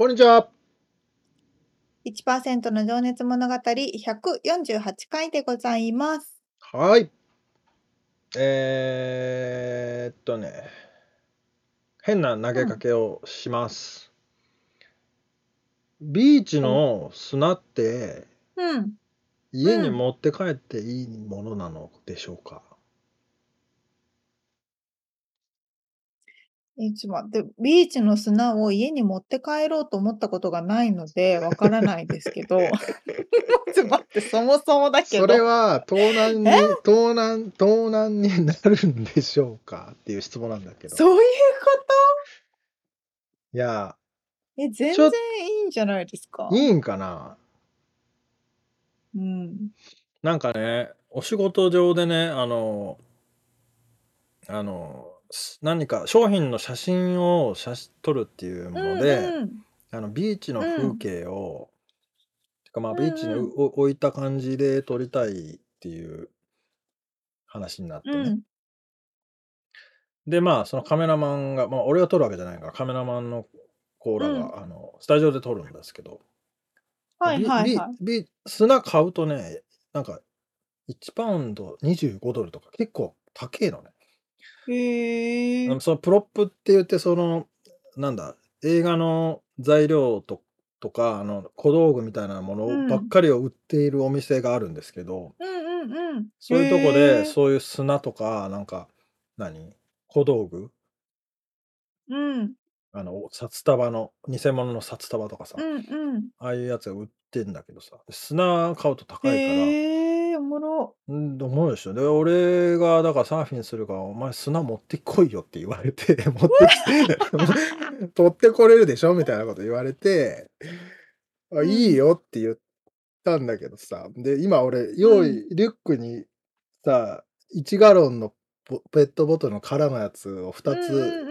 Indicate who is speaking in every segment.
Speaker 1: こんにちは。
Speaker 2: 1%の情熱物語148回でございます。
Speaker 1: はい。えーっとね、変な投げかけをします。ビーチの砂って
Speaker 2: うん。
Speaker 1: 家に持って帰っていいものなのでしょうか、
Speaker 2: えちょっと待って、ビーチの砂を家に持って帰ろうと思ったことがないので、わからないですけど。ちょっと待って、そもそもだけど。
Speaker 1: それは盗難に、盗難、盗難になるんでしょうかっていう質問なんだけど。
Speaker 2: そういうこ
Speaker 1: いや、
Speaker 2: とえ、全然いいんじゃないですか？
Speaker 1: いいんかな？
Speaker 2: うん。
Speaker 1: なんかね、お仕事上でね、あの、あの、す何か商品の写真を写し撮るっていうもので、
Speaker 2: うんうん
Speaker 1: あのビーチの風景を、てかまあ
Speaker 2: うん
Speaker 1: ビーチに
Speaker 2: うん
Speaker 1: お置いた感じで撮りたいっていう話になってね。
Speaker 2: うん。
Speaker 1: で、まあそのカメラマンが、まあ俺が撮るわけじゃないから、カメラマンのコーラが、
Speaker 2: うん
Speaker 1: あのスタジオで撮るんですけど、
Speaker 2: はいはい
Speaker 1: ビ
Speaker 2: はい。
Speaker 1: ビビ砂買うとね、なんか1パウンド25ドルとか結構高えのね。
Speaker 2: へえ。
Speaker 1: あのそのプロップって言ってそのなんだ映画の材料ととかあの小道具みたいなも
Speaker 2: うん
Speaker 1: のばっかりを売っているお店があるんですけど、
Speaker 2: うんうんうん。
Speaker 1: そういうとこでそういう砂とかなんか何小道具
Speaker 2: うん
Speaker 1: あの札束の偽物の札束とかさ、
Speaker 2: うんうん。
Speaker 1: ああいうやつが売ってんだけどさ砂買うと高いから。
Speaker 2: へえ、おもろ。
Speaker 1: うん、と思うでしょ。で、俺がだからサーフィンするから、お前砂持ってこいよって言われて、持ってきて、取ってこれるでしょみたいなこと言われて、あ
Speaker 2: うん
Speaker 1: いいよって言ったんだけどさ。で、今俺、用意、リュックにさ、1ガロンのポペットボトルの空のやつを2つ。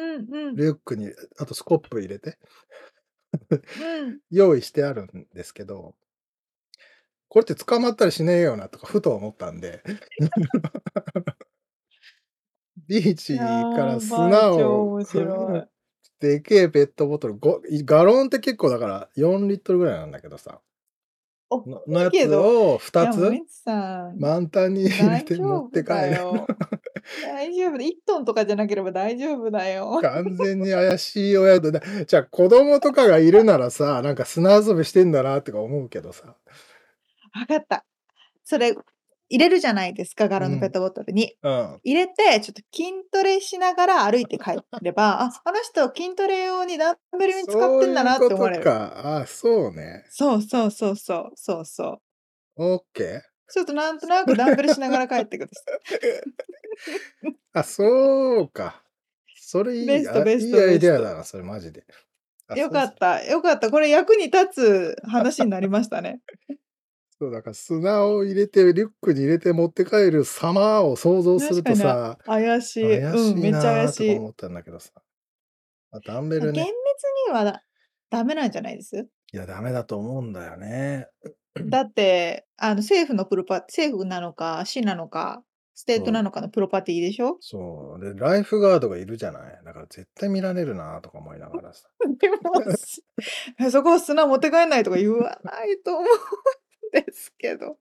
Speaker 1: リュックに、あとスコップ入れて、
Speaker 2: うん。
Speaker 1: 用意してあるんですけど、これって捕まったりしねえよなとかふと思ったんで、ビーチから砂をでけえペットボトルごガロンって結構だから4リットルぐらいなんだけどさ。
Speaker 2: お
Speaker 1: ののやつ
Speaker 2: いけど。
Speaker 1: を2つ満タンに入れ
Speaker 2: 大
Speaker 1: て持って帰る。
Speaker 2: 大丈夫だ。1トンとかじゃなければ大丈夫だよ。
Speaker 1: 完全に怪しい親とだじゃあ子供とかがいるならさなんか砂遊びしてんだなとか思うけどさ
Speaker 2: わかった。それ、入れるじゃないですか、ガラのペットボトルに。
Speaker 1: うん
Speaker 2: 入れて、ちょっと筋トレしながら歩いて帰れば、あ、あの人筋トレ用にダンベルに使ってんだなって思われる。
Speaker 1: そうあそうね
Speaker 2: そうそうそうそう、そうそう。
Speaker 1: オッケー
Speaker 2: ちょっとなんとなくダンベルしながら帰ってください。
Speaker 1: あ、そうか。それいい、
Speaker 2: ベスト
Speaker 1: あ
Speaker 2: ベスト
Speaker 1: いいアイデアだな、それマジで。あ
Speaker 2: よかった、よかった。これ役に立つ話になりましたね。
Speaker 1: そう、だから砂を入れて、リュックに入れて持って帰る様を想像するとさ、
Speaker 2: 怪しい。
Speaker 1: 怪し
Speaker 2: うん、めっちゃ怪しい。
Speaker 1: 思ったんだけどさ。あダンベル
Speaker 2: 厳密
Speaker 1: ね。
Speaker 2: にはだダメなんじゃないです？
Speaker 1: いや、ダメだと思うんだよね。
Speaker 2: だって、あの政府のプロパ、政府なのか、市なのか、ステートなのかのプロパティでしょ？
Speaker 1: そう。で、ライフガードがいるじゃない？だから絶対見られるなとか思いながらさ。
Speaker 2: でも、す そこは砂持って帰んないとか言わないと思うんですけど。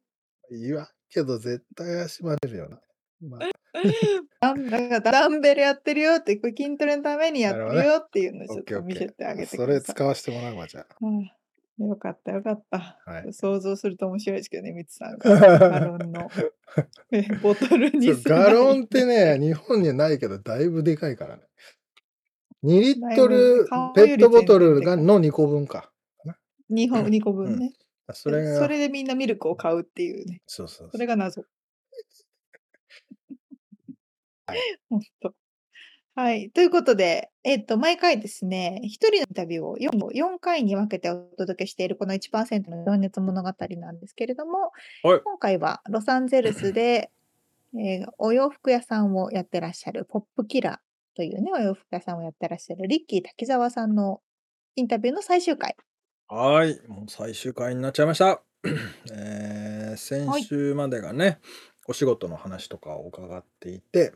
Speaker 1: 言わんけど絶対怪しまれるよな。まあ、
Speaker 2: ダンだからダンベルやってるよって、筋トレのためにやってるよっていうのをちょっと見せてあげ
Speaker 1: ー。それ
Speaker 2: てください。
Speaker 1: 使わせてもらうわ、じゃあ。
Speaker 2: うんよかったよかった。
Speaker 1: はい。
Speaker 2: 想像すると面白いですけどね、ミツさんがガロンのえ ボトルに
Speaker 1: ガロンってね、
Speaker 2: て。
Speaker 1: 日本にはないけど、だいぶでかいからね。2リットル
Speaker 2: 顔
Speaker 1: ペットボトルが。の2個分か。かな。
Speaker 2: 2本、2個
Speaker 1: うん。
Speaker 2: 分ね。
Speaker 1: それ
Speaker 2: で、そ
Speaker 1: が、
Speaker 2: れでみんなミルクを買うっていうね。
Speaker 1: そうそうそ
Speaker 2: それが謎。
Speaker 1: う。はい。
Speaker 2: ほんと。はい。ということで、えっと、毎回ですね、1人のインタビューを 4, 4回に分けてお届けしているこの1%の情熱物語なんですけれども、
Speaker 1: はい。
Speaker 2: 今回はロサンゼルスで、えーお洋服屋さんをやってらっしゃるポップキラーというね、お洋服屋さんをやってらっしゃるリッキー滝沢さんのインタビューの最終回。
Speaker 1: はい。もう最終回になっちゃいました。えー先
Speaker 2: はい。
Speaker 1: 週までがね、お仕事の話とかを伺っていて、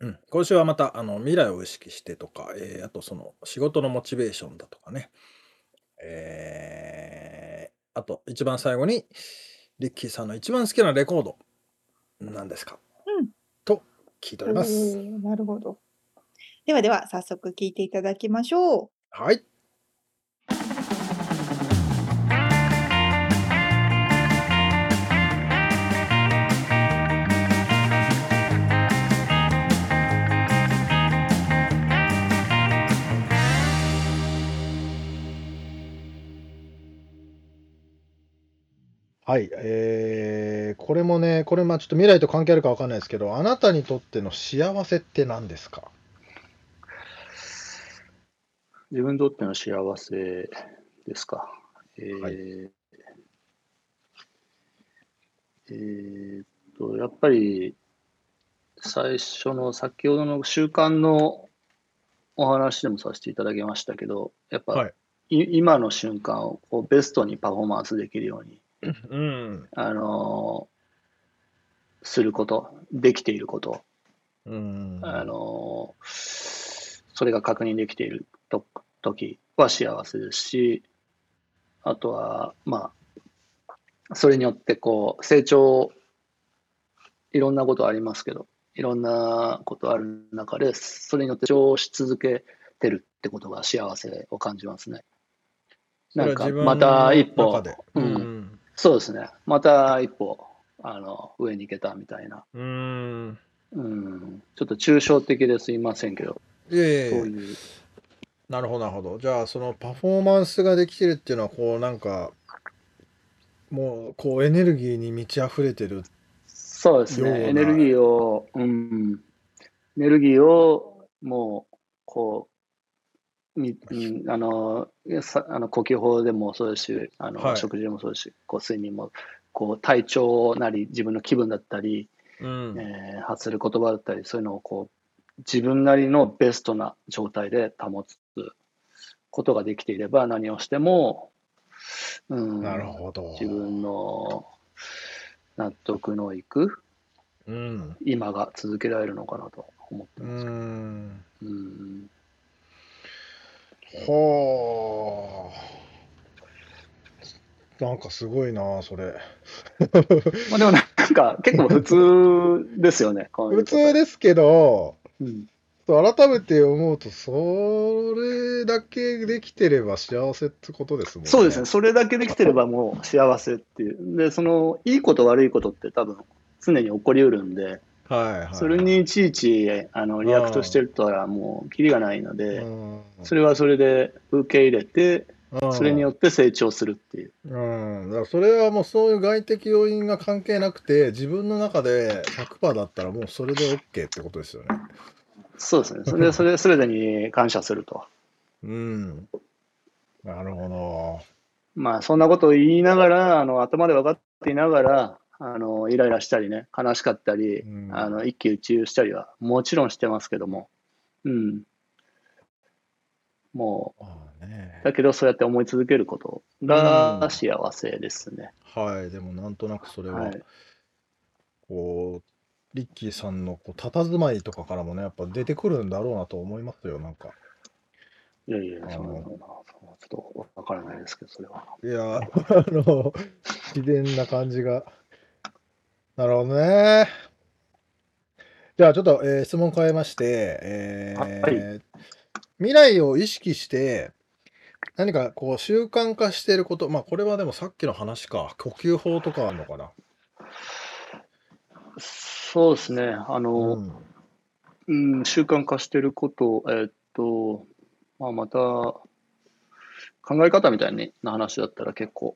Speaker 1: うん、今週はまたあの未来を意識してとか、えーあとその仕事のモチベーションだとかね、えーあと一番最後にリッキーさんの一番好きなレコード何ですか？
Speaker 2: うん。
Speaker 1: と聞いております。
Speaker 2: なるほど。ではでは、早速聞いていただきましょう。
Speaker 1: はい。はい、えーこれもね、これまあちょっと未来と関係あるかわかんないですけど、あなたにとっての幸せって何ですか？
Speaker 3: 自分にとっての幸せですか？え
Speaker 1: はい。
Speaker 3: ーえーっと、やっぱり最初の先ほどの習慣のお話でもさせていただきましたけど、やっぱ
Speaker 1: はい。
Speaker 3: い今の瞬間をこうベストにパフォーマンスできるように、
Speaker 1: うん。
Speaker 3: あのーすること、できていること、
Speaker 1: う
Speaker 3: あ
Speaker 1: ん。
Speaker 3: のーそれが確認できていると時は幸せですし、あとは、まあ、それによってこう成長、いろんなことありますけど、いろんなことある中で、それによって成長し続けてるってことが幸せを感じますね。なんかまた一歩。う、
Speaker 1: うんん。
Speaker 3: そうですね、また一歩あの上に行けたみたいな、
Speaker 1: うん。
Speaker 3: うん、ちょっと抽象的ですいませんけど、
Speaker 1: いえいえ。
Speaker 3: そういう、
Speaker 1: なるほど、なるほど。じゃあ、そのパフォーマンスができてるっていうのは、こう、なんか、もう、こう、エネルギーに満ち溢れてるよ
Speaker 3: そうですね、エ。ネルギーを、うん、エネルギーをもう、こう、あのさあの呼吸法でもそうですし、あの
Speaker 1: はい。
Speaker 3: 食事でもそうですし、こう睡眠もこう体調なり、自分の気分だったり、
Speaker 1: うん。
Speaker 3: えー発する言葉だったり、そういうのをこう自分なりのベストな状態で保つことができていれば、何をしても、う
Speaker 1: なる
Speaker 3: ん、
Speaker 1: ほど。
Speaker 3: 自分の納得のいく
Speaker 1: うん。
Speaker 3: 今が続けられるのかなと思って
Speaker 1: う
Speaker 3: ますけど。
Speaker 1: ん。
Speaker 3: うん、
Speaker 1: はあ。なんかすごいな、それ。
Speaker 3: まあでもなんか結構普通ですよね、
Speaker 1: 普。通ですけど、
Speaker 3: うん、
Speaker 1: 改めて思うと、それだけできてれば幸せってことですもん
Speaker 3: そうですね、
Speaker 1: ね。
Speaker 3: それだけできてればもう幸せっていう。で、そのいいこと悪いことって多分常に起こりうるんで、
Speaker 1: はいはい
Speaker 3: それ
Speaker 1: は
Speaker 3: にいちいちあの
Speaker 1: い。
Speaker 3: react してるとはもうキリがないの
Speaker 1: う
Speaker 3: で、
Speaker 1: ん。
Speaker 3: それはそれで受け入れて、
Speaker 1: うん。
Speaker 3: それによって成長するっていう。
Speaker 1: うん。だからそれはもうそういう外的要因が関係なくて、自分の中で100%だったらもうそれで OK ってことですよね。
Speaker 3: そうですね、それ それそれぞれに感謝すると。
Speaker 1: うん。なるほど。
Speaker 3: まあ、そんなことを言いながら、あの頭で分かっていながら、あのイライラしたりね、悲しかったり、
Speaker 1: うん。
Speaker 3: あの一喜一憂したりはもちろんしてますけども、うん、も
Speaker 1: まあね
Speaker 3: う、。だけどそうやって思い続けることが幸せですね。
Speaker 1: はい。でもなんとなくそれは、
Speaker 3: はい。
Speaker 1: こう、リッキーさんのこう佇まいとかからもね、やっぱ出てくるんだろうなと思いますよ、なんか。
Speaker 3: いやいや、
Speaker 1: あ
Speaker 3: そんな
Speaker 1: の、
Speaker 3: そんなちょっとわからないですけど、それは。
Speaker 1: いや、あの、自然な感じが。なるほどね。じゃあちょっと、えー質問変えまして、
Speaker 3: はい。
Speaker 1: えー未来を意識して何かこう習慣化していること、まあこれはでもさっきの話か、呼吸法とかあるのかな？
Speaker 3: そうですね。あ
Speaker 1: う
Speaker 3: の、
Speaker 1: ん。
Speaker 3: うん、習慣化してること、えーっと、まあ、また、考え方みたいな話だったら結構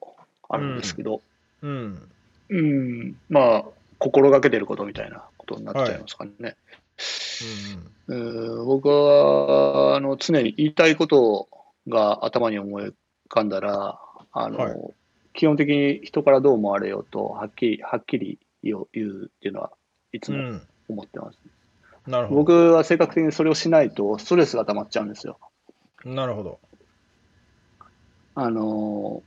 Speaker 3: あるんですけど、
Speaker 1: うん。
Speaker 3: うん、まあ、心がけてることみたいなことになっちゃいますかね。うん僕はあの常に言いたいことが頭に思い浮かんだら、あの
Speaker 1: はい
Speaker 3: 基本的に人からどう思われようと、はっきりはっきり言うっていうのはいつも
Speaker 1: うん。うん。
Speaker 3: 思ってます。
Speaker 1: なるほど。
Speaker 3: 僕は性格的にそれをしないとストレスが溜まっちゃうんですよ。
Speaker 1: なるほど。
Speaker 3: あの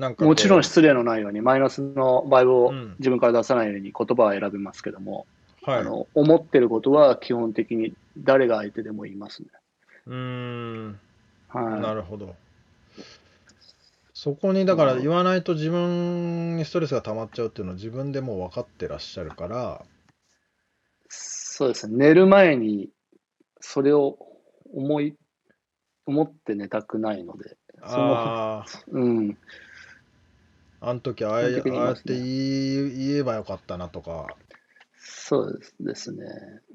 Speaker 1: なんか
Speaker 3: もちろん失礼のないように、マイナスのバイブを
Speaker 1: うん
Speaker 3: 自分から出さないように言葉は選びますけども、
Speaker 1: はい。
Speaker 3: あの思ってることは基本的に誰が相手でも言いますね。
Speaker 1: うーん。
Speaker 3: はい、
Speaker 1: なるほど。そこにだから言わないと自分にストレスが溜まっちゃうっていうのは自分でもう分かってらっしゃるから、
Speaker 3: そうですね。寝る前にそれを思い、思って寝たくないので、その
Speaker 1: ああ、
Speaker 3: うん、
Speaker 1: あの時ああ
Speaker 3: 基本的に言いますね
Speaker 1: ああやって言えばよかったなとか、
Speaker 3: そうですね。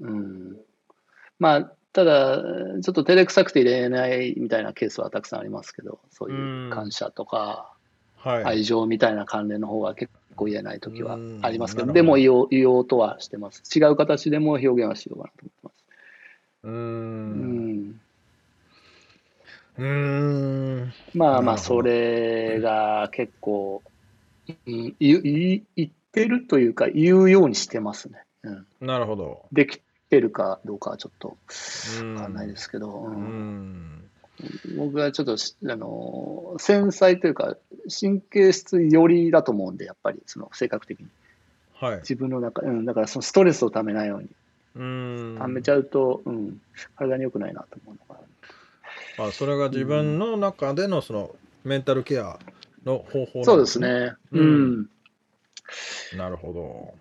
Speaker 3: うん。まあ、ただ、ちょっと照れくさくて入れないみたいなケースはたくさんありますけど、そういう感謝とか、
Speaker 1: はい。
Speaker 3: 愛情みたいな関連の方が結構言えない時はありますけど、
Speaker 1: うん
Speaker 3: でも言おう言おうとはしてます。違う形でも表現はしようかなと思ってます。
Speaker 1: う
Speaker 3: んん。
Speaker 1: うーん。
Speaker 3: まあまあ、それが結構、うん、言言言ってるというか、言うようにしてますね。うん、
Speaker 1: なるほど。
Speaker 3: できてるかどうかはちょっと
Speaker 1: うん
Speaker 3: わかんないですけど、う
Speaker 1: うんん。
Speaker 3: 僕はちょっとしあの繊細というか、神経質寄りだと思うんで、やっぱりその性格的に。
Speaker 1: はい。
Speaker 3: 自分の中、うん、だからそのストレスをためないように、
Speaker 1: うーん。
Speaker 3: ためちゃうと、うん、体に良くないなと思うのが
Speaker 1: あそれが自分の中でのそのメンタルケアの方法なん
Speaker 3: そうです。ね。
Speaker 1: う
Speaker 3: うんん
Speaker 1: なるほど。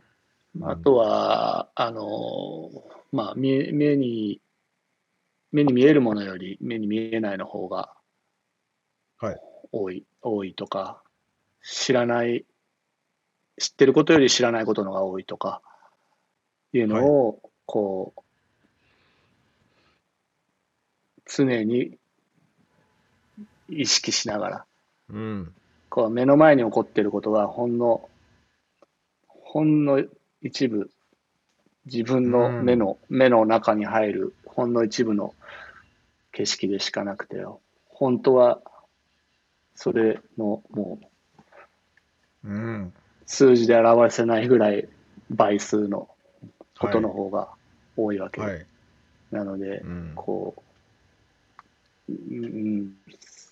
Speaker 3: あとは、あの、まあ、目目に、目に見えるものより目に見えないの方が
Speaker 1: はい
Speaker 3: 多い、多いとか、知らない、知ってることより知らないことのが多いとか、いうのを、こう、常に意識しながら、
Speaker 1: うん。
Speaker 3: こう目の前に起こっていることはほんのほんの一部自分の目の、目の中に入るほんの一部の景色でしかなくて本当はそれのもう
Speaker 1: うん。
Speaker 3: 数字で表せないぐらい倍数のことの方が多いわけ
Speaker 1: はい。
Speaker 3: なので、
Speaker 1: うん。
Speaker 3: こう、うんうん、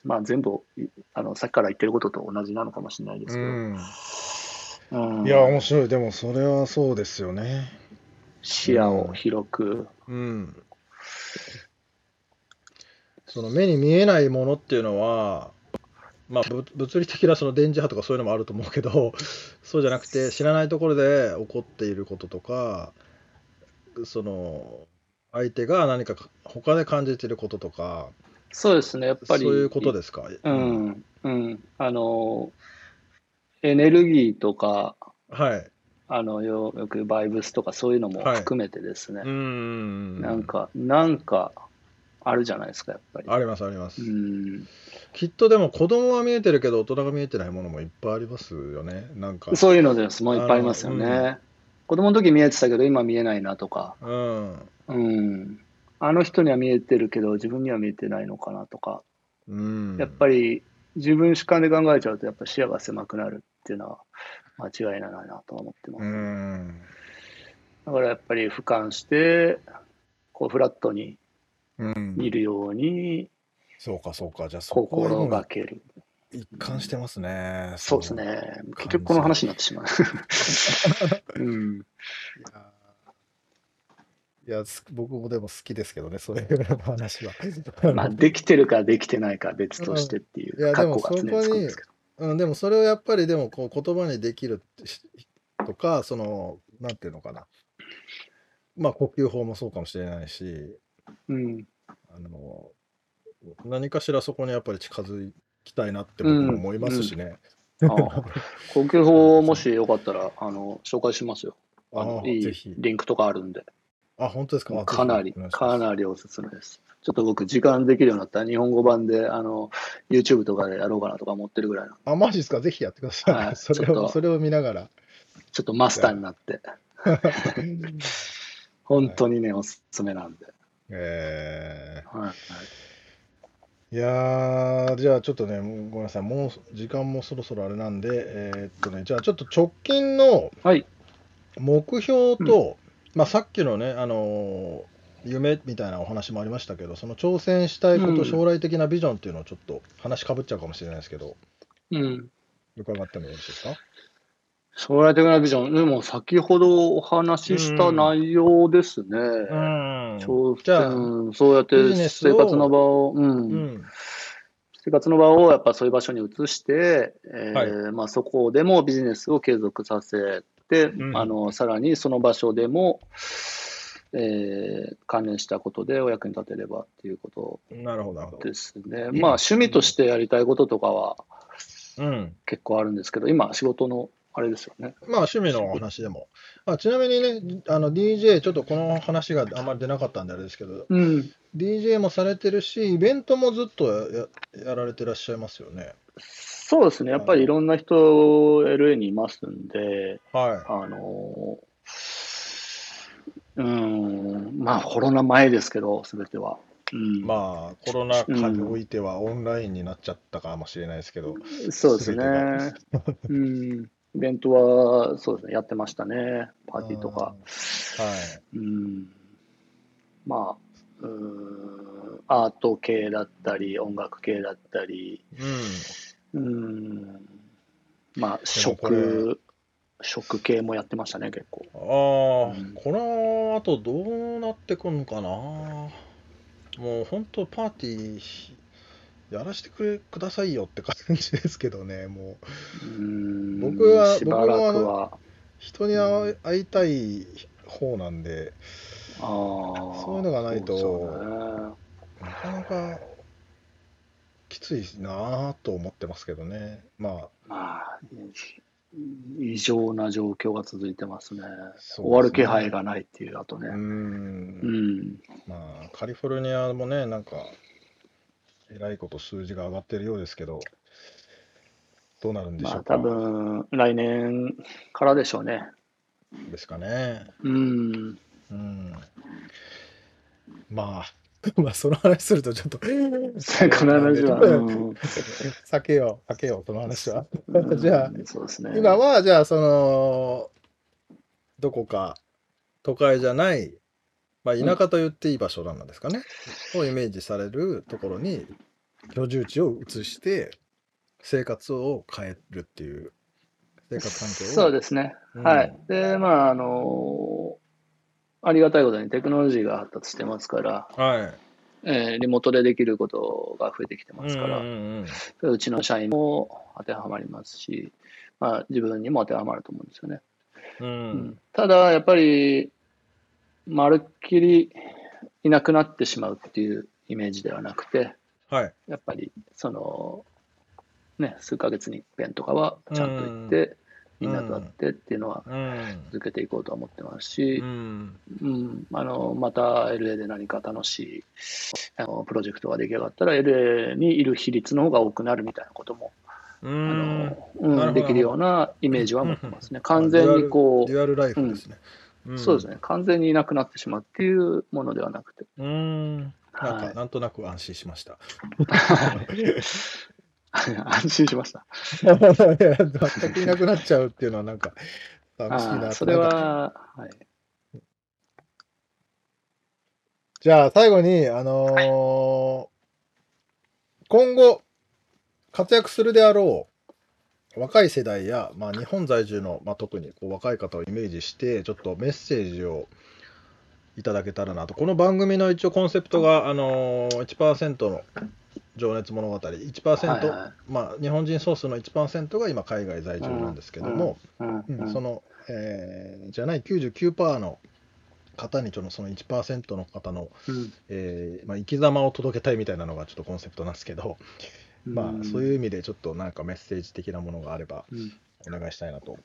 Speaker 3: まあ全部いあのさっきから言ってることと同じなのかもしれないですけど、
Speaker 1: うん。
Speaker 3: うん
Speaker 1: いや、面白い。でも、それはそうですよね。
Speaker 3: 視野を広く、
Speaker 1: うん。その目に見えないものっていうのは、まあ、ぶ物理的なその電磁波とかそういうのもあると思うけど、そうじゃなくて、知らないところで起こっていることとか、その、相手が何か他で感じていることとか、
Speaker 3: そうですね、やっぱり、
Speaker 1: そういうことですか？
Speaker 3: うん、うん、あの、エネルギーとか、
Speaker 1: はい。
Speaker 3: あのよよくバイブスとかそういうのも
Speaker 1: はい
Speaker 3: 含めてですね、
Speaker 1: うん。
Speaker 3: なんか、なんかあるじゃないですか、やっぱり。
Speaker 1: あります、あります。
Speaker 3: うん、
Speaker 1: きっとでも子供は見えてるけど大人が見えてないものもいっぱいありますよね。なんか。
Speaker 3: そういうのです、もういっぱいありますよ
Speaker 1: あの
Speaker 3: ね。子供の時見えてたけど、今見えないなとか、
Speaker 1: うん。
Speaker 3: うん、あの人には見えてるけど、自分には見えてないのかなとか、
Speaker 1: うん。
Speaker 3: やっぱり自分主観で考えちゃうと、やっぱ視野が狭くなるっていうのは間違いないなとは思ってます。
Speaker 1: うん。
Speaker 3: だからやっぱり俯瞰して、こうフラットに
Speaker 1: うん。
Speaker 3: 見るように
Speaker 1: そうか、そうか。じゃあそ
Speaker 3: 心がける。
Speaker 1: 一貫してますね。
Speaker 3: そうですね。結局この話になってしまう。うん、
Speaker 1: いや僕もでも好きですけどね、そういう話は。
Speaker 3: まあ、できてるかできてないかは別としてっていう、過去が常につくんですけど。
Speaker 1: うん、でもそれをやっぱりでもこう言葉にできるしとか、その、なんていうのかな。まあ呼吸法もそうかもしれないし、
Speaker 3: うん、
Speaker 1: あの、何かしらそこにやっぱり近づきたいなって僕も思いますしね。
Speaker 3: 呼吸法、もしよかったら、あの、紹介しますよ。あのいい
Speaker 1: ぜひ
Speaker 3: リンクとかあるんで、
Speaker 1: あ、本当ですか？あ
Speaker 3: かなり、かなりおすすめです。ちょっと僕、時間できるようになったら、日本語版で、あの、YouTube とかでやろうかなとか思ってるぐらいの、
Speaker 1: あ、マジですか？ぜひやってください。
Speaker 3: はい。
Speaker 1: それを、それを見ながら。
Speaker 3: ちょっとマスターになって、本当にね、おすすめなんで。
Speaker 1: え
Speaker 3: はいはい。
Speaker 1: ー、いやー、じゃあちょっとね、ごめんなさい、もう時間もそろそろあれなんで、えーっとね、じゃあちょっと直近の
Speaker 3: はい。
Speaker 1: 目標と、まあさっきのね、あのー夢みたいなお話もありましたけど、その挑戦したいこと、
Speaker 3: うん
Speaker 1: 将来的なビジョンっていうのをちょっと話かぶっちゃうかもしれないですけど、
Speaker 3: うん。
Speaker 1: 伺ってもよろしいですか？
Speaker 3: 将来的なビジョン、でも先ほどお話しした内容ですね。
Speaker 1: ん
Speaker 3: 挑
Speaker 1: じゃあ
Speaker 3: 戦、そうやって生活の場を、うん
Speaker 1: うん。
Speaker 3: 生活の場をやっぱそういう場所に移して、えー
Speaker 1: は
Speaker 3: まあ、そこでもビジネスを継続させて、
Speaker 1: ん
Speaker 3: あのさらにその場所でも、えー関連したことでお役に立てればっていうこと。ですね。まあ趣味としてやりたいこととかは
Speaker 1: うん。
Speaker 3: 結構あるんですけど、今仕事のあれですよね。
Speaker 1: まあ趣味のお話でも。あちなみにね、あの DJ、ちょっとこの話があんまり出なかったんであれですけど、
Speaker 3: うん。
Speaker 1: DJ もされてるし、イベントもずっとややられてらっしゃいますよね。
Speaker 3: そうですね。やっぱりいろんな人 LA にいますんで、
Speaker 1: は
Speaker 3: あのー、うん、まあコロナ前ですけど、すべては。うん
Speaker 1: い。まあ、コロナ禍においてはオンラインになっちゃったかもしれないですけど、
Speaker 3: そうですね
Speaker 1: 全。
Speaker 3: うん。イベントは、そうですね、やってましたね。パーティーとか。
Speaker 1: はい。
Speaker 3: うん。まあ、うん、アート系だったり、音楽系だったり、
Speaker 1: うん。
Speaker 3: うん。まあ、食、食系もやってましたね、結構。
Speaker 1: ああ、
Speaker 3: うん。
Speaker 1: この後どうなってくんかな。もう本当パーティーやらせてくれくださいよって感じですけどね、もう。
Speaker 3: うん。
Speaker 1: 僕は僕も
Speaker 3: は、
Speaker 1: 人に会いたい方なんで、
Speaker 3: ああ、
Speaker 1: そういうのがないと。
Speaker 3: そうですよ
Speaker 1: なかなかきついなぁと思ってますけどね。まあ、
Speaker 3: ね。まあ、異常な状況が続いてますね。
Speaker 1: すね
Speaker 3: 終わる気配がないっていう、あとね。
Speaker 1: う
Speaker 3: んん。
Speaker 1: まあ、カリフォルニアもね、なんか、えらいこと数字が上がってるようですけど、どうなるんでし
Speaker 3: まあ、
Speaker 1: ょうか。
Speaker 3: 多分、来年からでしょうね。
Speaker 1: ですかね。
Speaker 3: うん。
Speaker 1: うん。まあ、まあ、その話するとちょっと、
Speaker 3: この話は、うん
Speaker 1: 避けよう、避けよう、その話は。じゃあ
Speaker 3: ね。
Speaker 1: 今は、じゃあ、その、どこか都会じゃない、まあ、田舎と言っていい場所なんですかね、をイメージされるところに居住地を移して、生活を変えるっていう、生活環境を。
Speaker 3: そうですね。
Speaker 1: うん
Speaker 3: はい。で、まあ、あのありがたいことにテクノロジーが発達してますから、
Speaker 1: はい。
Speaker 3: えーリモートでできることが増えてきてますから、
Speaker 1: うんうん
Speaker 3: うちの社員も当てはまりますし、まあ、自分にも当てはまると思うんですよね。
Speaker 1: うん。う
Speaker 3: うんんただ、やっぱり、まるっきりいなくなってしまうっていうイメージではなくて、
Speaker 1: はい。
Speaker 3: やっぱり、その、ね、数ヶ月に一遍とかはちゃんと行って、みんなと会ってっていうのは
Speaker 1: うん。
Speaker 3: 続けていこうとは思ってますし
Speaker 1: う、ん。
Speaker 3: うん、あの、また LA で何か楽しいあのプロジェクトが出来上がったら LA にいる比率の方が多くなるみたいなことも、
Speaker 1: う
Speaker 3: あ
Speaker 1: ん。
Speaker 3: の、うん、できるようなイメージは持ってますね。完全にこ
Speaker 1: デュアルライフですね。
Speaker 3: う、そうですね、完全にいなくなってしまうっていうものではなくて、
Speaker 1: うん。なんか、
Speaker 3: はい
Speaker 1: なんとなく安心しました。
Speaker 3: 安心しました。
Speaker 1: 全くいなくなっちゃうっていうのはなんか寂しいな
Speaker 3: それは、はい、
Speaker 1: じゃあ最後に、あのー今後活躍するであろう若い世代や、まあ、日本在住の、まあ、特にこう若い方をイメージしてちょっとメッセージをいただけたらなと。この番組の一応コンセプトが、あのー1%の情熱物語。1%、
Speaker 3: はいはい。
Speaker 1: まあ、日本人ソースの1%が今海外在住なんですけども、
Speaker 3: うん。
Speaker 1: うん。
Speaker 3: うん。
Speaker 1: その、えーじゃない99%の方にちょっとその1%の方の、
Speaker 3: うん。
Speaker 1: えーまあ、生き様を届けたいみたいなのがちょっとコンセプトなんですけど、まあ、そういう意味でちょっとなんかメッセージ的なものがあれば
Speaker 3: うん。
Speaker 1: お願いしたいなと。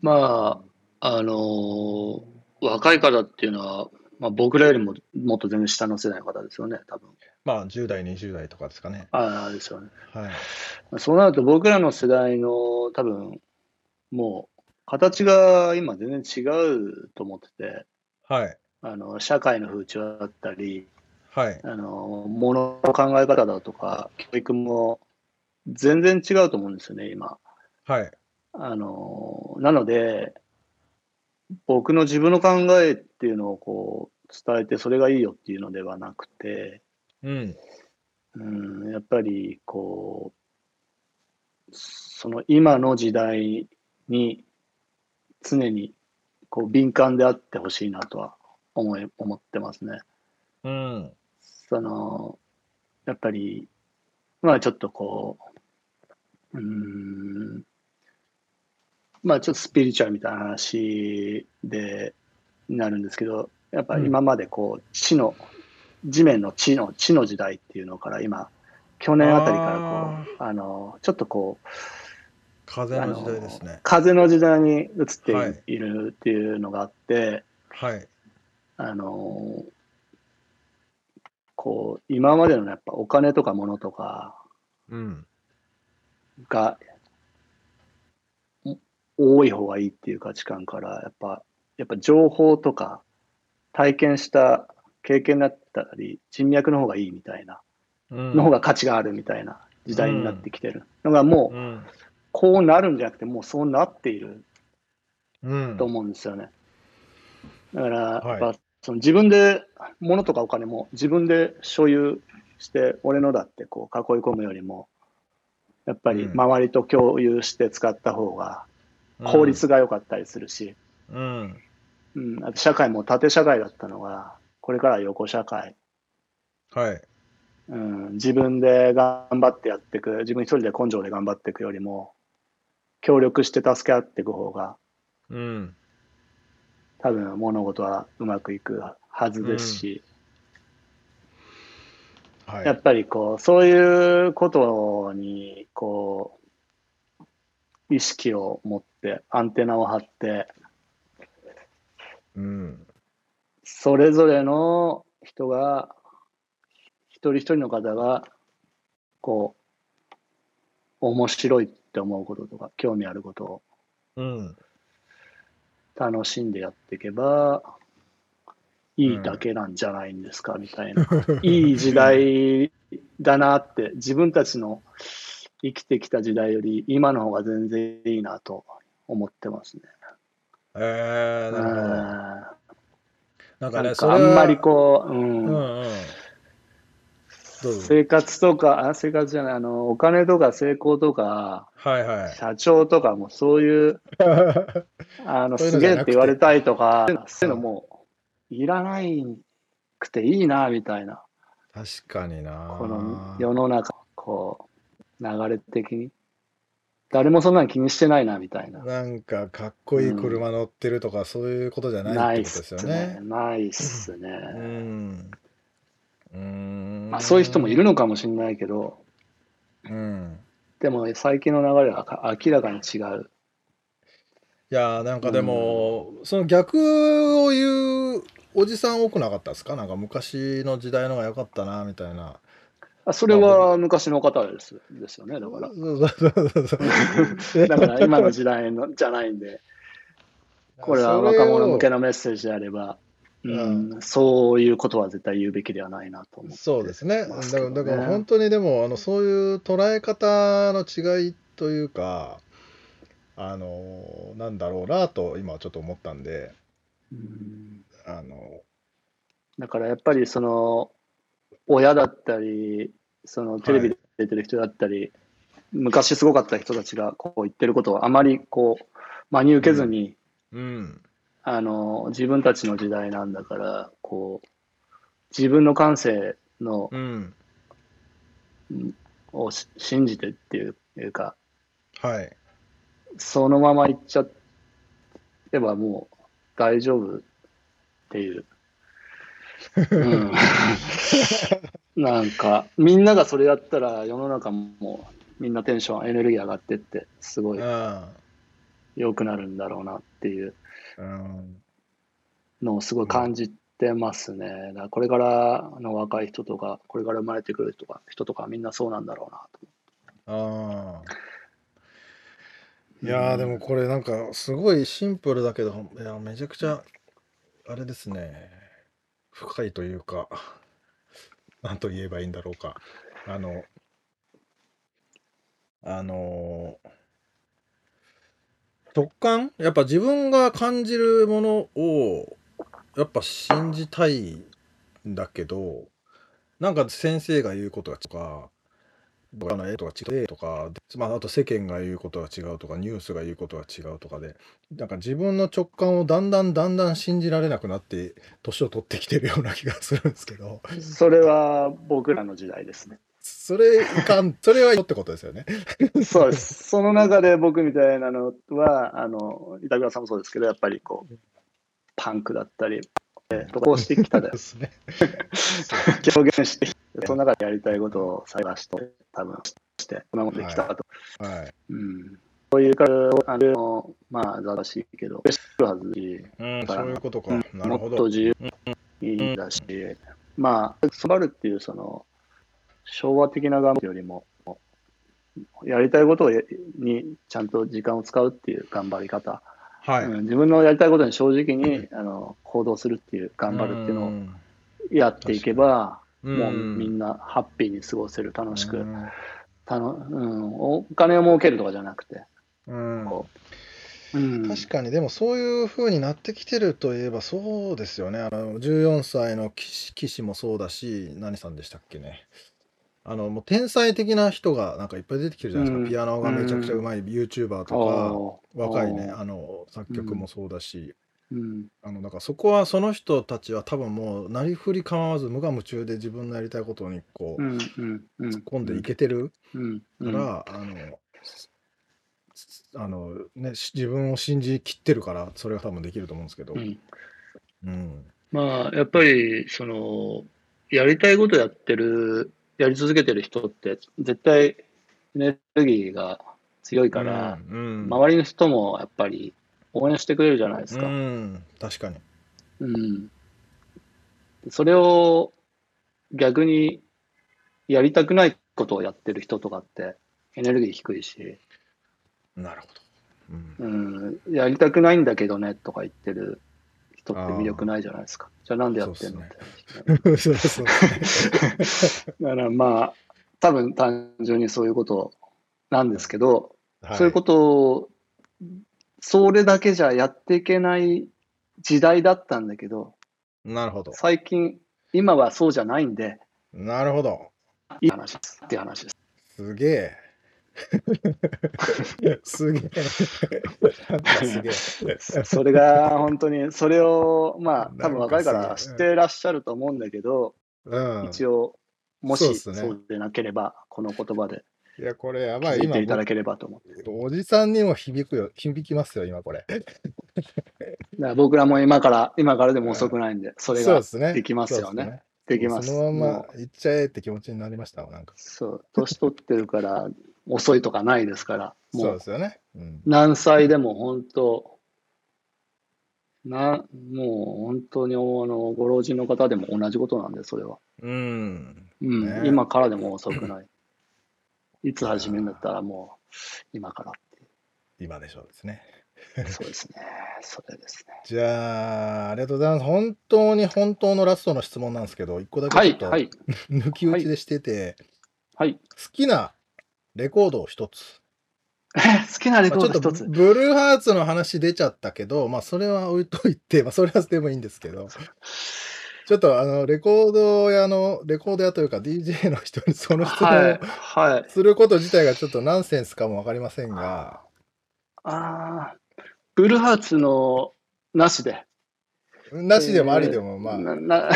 Speaker 3: まあ、あのー若い方っていうのは、まあ、僕らよりももっと全然下の世代の方ですよね、多分。
Speaker 1: まあ、10代、20代とかですかね。
Speaker 3: ああ、ですよね。
Speaker 1: はい。
Speaker 3: そうなると僕らの世代の多分、もう形が今全然違うと思ってて、
Speaker 1: はい。
Speaker 3: あの社会の風潮だったり、
Speaker 1: はい。
Speaker 3: あの物の考え方だとか、教育も全然違うと思うんですよね、今。
Speaker 1: はい。
Speaker 3: あのなので、僕の自分の考えっていうのをこう伝えて、それがいいよっていうのではなくて、
Speaker 1: うん。
Speaker 3: うん、やっぱりこう、その今の時代に常にこう敏感であってほしいなとは思い思ってますね。
Speaker 1: うん。
Speaker 3: そのやっぱり、まあちょっとこう、うーん、まあちょっとスピリチュアルみたいな話でなるんですけど、やっぱ今までこう、地の、地面の地の、地の時代っていうのから今、去年あたりからこ
Speaker 1: あ
Speaker 3: う、あの、ちょっとこう、
Speaker 1: 風の時代ですね。
Speaker 3: 風の時代に移ってい,、
Speaker 1: はい
Speaker 3: るっていうのがあって、
Speaker 1: はい。
Speaker 3: あのこう今までのやっぱお金とか物とか
Speaker 1: うん。
Speaker 3: 多い方がいいっていう価値観からやっぱやっぱ情報とか体験した経験だったり人脈の方がいいみたいな
Speaker 1: うん。
Speaker 3: の方が価値があるみたいな時代になってきてる。のがもう
Speaker 1: うん。
Speaker 3: こうなるんじゃなくてもうそうなっている
Speaker 1: うん。
Speaker 3: と思うんですよね。だから、
Speaker 1: はい。
Speaker 3: やっぱその自分で物とかお金も自分で所有して俺のだってこう囲い込むよりもやっぱり
Speaker 1: うん。
Speaker 3: 周りと共有して使った方が効率が良かったりするし、
Speaker 1: うん。
Speaker 3: うん。あと社会も縦社会だったのがこれからは横社会、
Speaker 1: はい。
Speaker 3: うん、自分で頑張ってやっていく自分一人で根性で頑張っていくよりも協力して助け合っていく方が
Speaker 1: うん。
Speaker 3: 多分物事はうまくいくはずですし、
Speaker 1: はい。
Speaker 3: やっぱりこうそういうことにこう意識を持ってアンテナを張って
Speaker 1: うん。
Speaker 3: それぞれの人が一人一人の方がこう面白いって思うこととか興味あることを
Speaker 1: うん。
Speaker 3: 楽しんでやっていけばいいだけなんじゃないんですかみたいな、いい時代だなって自分たちの生きてきた時代より今の方が全然いいなと思ってますね。
Speaker 1: えー、なるほど。
Speaker 3: うん
Speaker 1: なんかね、
Speaker 3: なん
Speaker 1: それは
Speaker 3: かあんまりこう、うん
Speaker 1: うんうん。
Speaker 3: 生活とかあ生活じゃないあのお金とか成功とか
Speaker 1: はいはい。
Speaker 3: 社長とかもそういう あのすげえって言われたいとかそういうのもういらないくていいなみたいな
Speaker 1: 確かにな。
Speaker 3: この世の中こう流れ的に誰もそんなの気にしてないなみたいな
Speaker 1: なんかかっこいい車乗ってるとか、そういうことじゃない
Speaker 3: ないっ
Speaker 1: ってことです
Speaker 3: す
Speaker 1: よね
Speaker 3: ね。ないっす
Speaker 1: う
Speaker 3: ね、
Speaker 1: ん。うーん。
Speaker 3: まあ、そういう人もいるのかもしれないけど
Speaker 1: うん。
Speaker 3: でも最近の流れはか明らかに違う
Speaker 1: いやーなんかでも、その逆を言うおじさん多くなかったですか？なんか昔の時代のが良かったなみたいな。
Speaker 3: あそれは昔の方です。ですよねだから。だから今の時代のじゃないんで。これは若者向けのメッセージであれば、うんそういうことは絶対言うべきではないなと思って
Speaker 1: そうですね。だだから本当にでもあのそういう捉え方の違いというか、あのなんだろうなと今ちょっと思ったんで、
Speaker 3: うん。
Speaker 1: あの。
Speaker 3: だからやっぱりその親だったりそのテレビで出てる人だったり、昔すごかった人たちがこう言ってることをあまりこう真に受けずに、
Speaker 1: うん。
Speaker 3: あの自分たちの時代なんだからこう自分の感性の
Speaker 1: うん。
Speaker 3: をし信じてっていうか
Speaker 1: はい。
Speaker 3: そのまま行っちゃえばもう大丈夫っていう。うん、なんか、みんながそれやったら世の中もみんなテンション、エネルギー上がってって、すごい良くなるんだろうなっていう
Speaker 1: うん
Speaker 3: のをすごい感じてますね。だからこれからの若い人とか、これから生まれてくる人とか人とかみんなそうなんだろうなと。
Speaker 1: ああ。いやーでもこれなんかすごいシンプルだけど、いやめちゃくちゃあれですね、深いというか、なんと言えばいいんだろうか。あの、あのー直感？やっぱ自分が感じるものをやっぱ信じたいんだけど、なんか先生が言うことがとか、あの絵とか違うとか、まあ、あと世間が言うことが違うとか、ニュースが言うことが違うとかで、なんか自分の直感をだんだんだんだん信じられなくなって、年を取ってきてるような気がするんですけど、
Speaker 3: それは僕らの時代ですね。
Speaker 1: それいかん、それはいいってことですよね。
Speaker 3: そうです。その中で僕みたいなのは、あの、板倉さんもそうですけど、やっぱりこう、パンクだったり、えーこうしてきたで
Speaker 1: で、すね。
Speaker 3: 表現してきて、その中でやりたいことを探して、多分して、今まできたと。
Speaker 1: はい。
Speaker 3: うん。そういうから、あの、まあ、ざしいけど、
Speaker 1: うん、そういうことか。なる
Speaker 3: も
Speaker 1: ほど。
Speaker 3: っと自由にだし、まあ、そばるっていう、その、昭和的な頑張りよりも、やりたいことにちゃんと時間を使うっていう頑張り方、
Speaker 1: はい。
Speaker 3: うん自分のやりたいことに正直に、あの行動するっていう頑張るっていうのをやっていけば、
Speaker 1: うん
Speaker 3: もうみんなハッピーに過ごせる、楽しく、
Speaker 1: うん。
Speaker 3: たのうん、お金を儲けるとかじゃなくて、
Speaker 1: うん。
Speaker 3: こう。うん、
Speaker 1: 確かに。でもそういう風になってきてるといえばそうですよね。あの14歳の騎士騎士もそうだし、何さんでしたっけね。あのもう天才的な人がなんかいっぱい出てきてるじゃないですか。
Speaker 3: うん。
Speaker 1: ピアノがめちゃくちゃうまい YouTuber
Speaker 3: あ
Speaker 1: と
Speaker 3: ー
Speaker 1: か、若いね、
Speaker 3: あ
Speaker 1: の作曲もそうだし、
Speaker 3: うん。
Speaker 1: あのだからそこはその人たちは多分もうなりふり構わず無我夢中で自分のやりたいことにこう
Speaker 3: うんうんうん。
Speaker 1: 突っ込んでいけてる。
Speaker 3: うん
Speaker 1: か
Speaker 3: うん。
Speaker 1: ら、あの、あのね、し自分を信じきってるから、それが多分できると思うんですけど。
Speaker 3: うん。
Speaker 1: うん。
Speaker 3: まあ、やっぱり、その、やりたいことやってる、やり続けてる人って、絶対エネルギーが強いから、
Speaker 1: うん、
Speaker 3: 周りの人もやっぱり応援してくれるじゃないです
Speaker 1: う
Speaker 3: か。
Speaker 1: ん、確かに。
Speaker 3: うん。それを逆にやりたくないことをやってる人とかって、エネルギー低いし、
Speaker 1: なるほど。うん
Speaker 3: うん、やりたくないんだけどねとか言ってる人って魅力ないじゃないですか。じゃあなんでやってんのっ
Speaker 1: そう
Speaker 3: て。
Speaker 1: そうそう
Speaker 3: だからまあ、多分単純にそういうことなんですけど、
Speaker 1: は
Speaker 3: そういうことを、それだけじゃやっていけない時代だったんだけど、
Speaker 1: なるほど。
Speaker 3: 最近、今はそうじゃないんで、
Speaker 1: なるほど。
Speaker 3: いい話ですっていう話です。
Speaker 1: すげえ。すげえ。すげえ。
Speaker 3: それが本当に、それを、まあ、多分若いから知ってらっしゃると思うんだけど、
Speaker 1: うん。
Speaker 3: 一応、もし
Speaker 1: そう
Speaker 3: でなければ、この言葉で
Speaker 1: いや、これやばい。今
Speaker 3: 聞いていただければと思って。
Speaker 1: おじさんにも響くよ。響きますよ、今これ。
Speaker 3: ら僕らも今から、今からでも遅くないんで、それが
Speaker 1: で
Speaker 3: きますよね
Speaker 1: そうで
Speaker 3: できます。
Speaker 1: そのまま行っちゃえって気持ちになりましたわなんか。
Speaker 3: そう、年取ってるから、遅いとかないですから、もう
Speaker 1: そうですよね。うん。
Speaker 3: 何歳でも本当、な、もう本当にあのご老人の方でも同じことなんで、それは。
Speaker 1: うん。
Speaker 3: うん、
Speaker 1: ね
Speaker 3: 今からでも遅くない。いつ始めるんだったらもう今からって
Speaker 1: 今でしょうですね。
Speaker 3: そうですね。それですね。
Speaker 1: じゃあ、ありがとうございます。本当に本当のラストの質問なんですけど、一個だ
Speaker 3: はい、
Speaker 1: けちょっと
Speaker 3: はい、
Speaker 1: 抜き打ちでしてて、
Speaker 3: はい。
Speaker 1: 好きなレコードを一つ。
Speaker 3: え 好きなレ
Speaker 1: まあちょっと
Speaker 3: コード一つ。
Speaker 1: ブルーハーツの話出ちゃったけど、まあそれは置いといて、まあそれはでもいいんですけど、ちょっとあのレコード屋の、レコード屋というか DJ の人にその質問
Speaker 3: はい、
Speaker 1: を
Speaker 3: はい。
Speaker 1: すること自体がちょっとナンセンスかもわかりませんが、
Speaker 3: ああ、ブルーハーツのなしで。
Speaker 1: なしでもありでもまあ、
Speaker 3: な、な、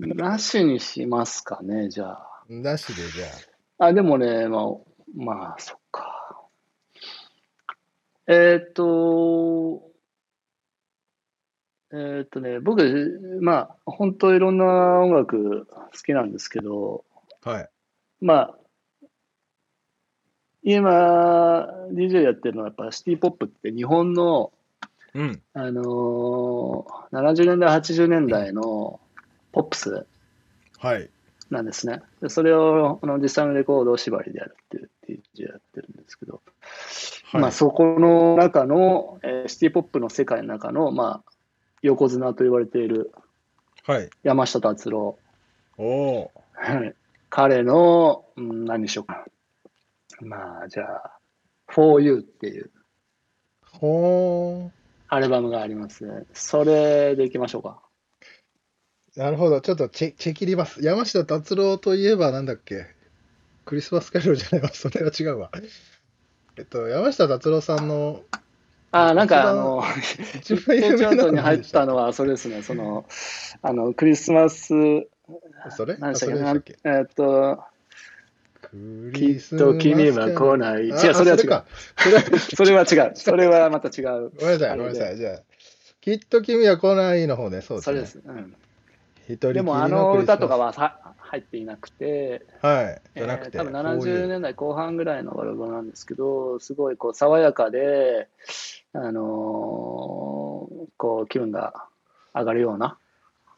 Speaker 3: なしにしますかね、じゃあ。
Speaker 1: なしでじゃ
Speaker 3: あ、でもね、まあ、まあ、そっか。えーっと、えーっとね、僕、まあ、本当いろんな音楽好きなんですけど、
Speaker 1: はい。
Speaker 3: まあ、今、DJ やってるのはやっぱシティポップって日本の、
Speaker 1: うん。
Speaker 3: あのー70年代、80年代のポップス
Speaker 1: はい。
Speaker 3: なんですね。でそれをあの実際のレコードを縛りでやるっていう DJ やってるんですけど、
Speaker 1: はい。
Speaker 3: まあそこの中の、えーシティポップの世界の中の、まあ、横綱と言われている
Speaker 1: はい。
Speaker 3: 山下達郎、
Speaker 1: おお
Speaker 3: はい彼の、うん、何にしようかな。まあ、じゃあ、For You っていう
Speaker 1: ー。ほ
Speaker 3: アルバムがありますね。それでいきましょうか。
Speaker 1: ー。なるほど。ちょっとチェチェキります。山下達郎といえばなんだっけ？クリスマスキャロルじゃないわ。それは違うわ。えっと、山下達郎さんの
Speaker 3: あーなんかあの、
Speaker 1: 一番有名な
Speaker 3: に入ったたのは、それですね、その、あの、クリスマス、
Speaker 1: それ？あ
Speaker 3: 何でしたっけ？えーっと、
Speaker 1: ク
Speaker 3: きっと君は来ない。違う、それは違う。
Speaker 1: か。それは
Speaker 3: それは違う。それはまた違う。
Speaker 1: ごめんなさい、ごめんなさい。じゃあ、きっと君は来ないの方ね、そうですね。
Speaker 3: それです。うん、でも、あの歌とかはさ入っていなくて、
Speaker 1: はい、じ
Speaker 3: え
Speaker 1: ゃなくて、
Speaker 3: ー多分
Speaker 1: こういう。
Speaker 3: 70年代後半ぐらいのアルバムなんですけど、すごいこう爽やかで、あのーこう気分が上がるような、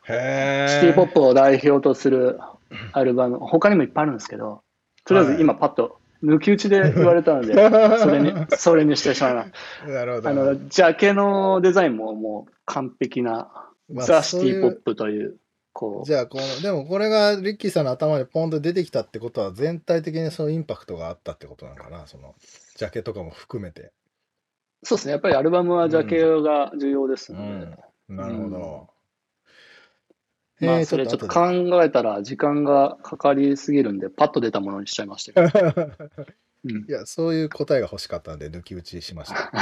Speaker 1: へー。
Speaker 3: シティポップを代表とするアルバム、他にもいっぱいあるんですけど、とりあえず今パッと抜き打ちで言われたので、それに、それにしてしまいます。
Speaker 1: なるほど。
Speaker 3: あの、ジャケのデザインももう完璧な、
Speaker 1: まあ
Speaker 3: ザ・シティ・ポップという、こう、
Speaker 1: じゃあこの、でもこれがリッキーさんの頭にポンと出てきたってことは、全体的にそのインパクトがあったってことなのかな、そのジャケとかも含めて。
Speaker 3: そうですね、やっぱりアルバムはジャケが重要ですので、
Speaker 1: なるほど。
Speaker 3: まあ、
Speaker 1: えー
Speaker 3: それちょっと
Speaker 1: 後
Speaker 3: 考えたら時間がかかりすぎるんで、パッと出たものにしちゃいましたけど。
Speaker 1: で
Speaker 3: うん
Speaker 1: いや、そういう答えが欲しかったんで、抜き打ちしました。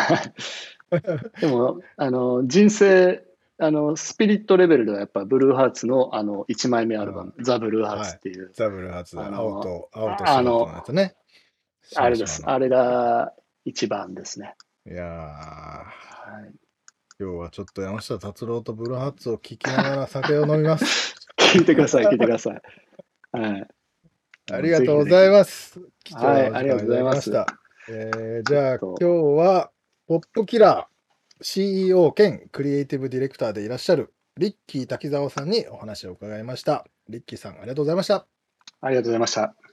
Speaker 3: でも、あの、人生、あの、スピリットレベルではやっぱブルーハーツのあの1枚目アルバム、ザ・ブルーハーツっていう、
Speaker 1: ザブル初、
Speaker 3: あの
Speaker 1: 青と、青と白とのやつね。
Speaker 3: あれです。あれが一番ですね。
Speaker 1: のいやー、
Speaker 3: はい、
Speaker 1: 今日はちょっと山下達郎とブルーハーツを聞きながら酒を飲みます。
Speaker 3: 聞いてください、聞いてください。はい。
Speaker 1: ありがとうございます。
Speaker 3: はいありがとうございま
Speaker 1: した。えーじゃあ今日はポップキラー CEO 兼クリエイティブディレクターでいらっしゃるリッキー滝沢さんにお話を伺いました。リッキーさんありがとうございました。
Speaker 3: ありがとうございました。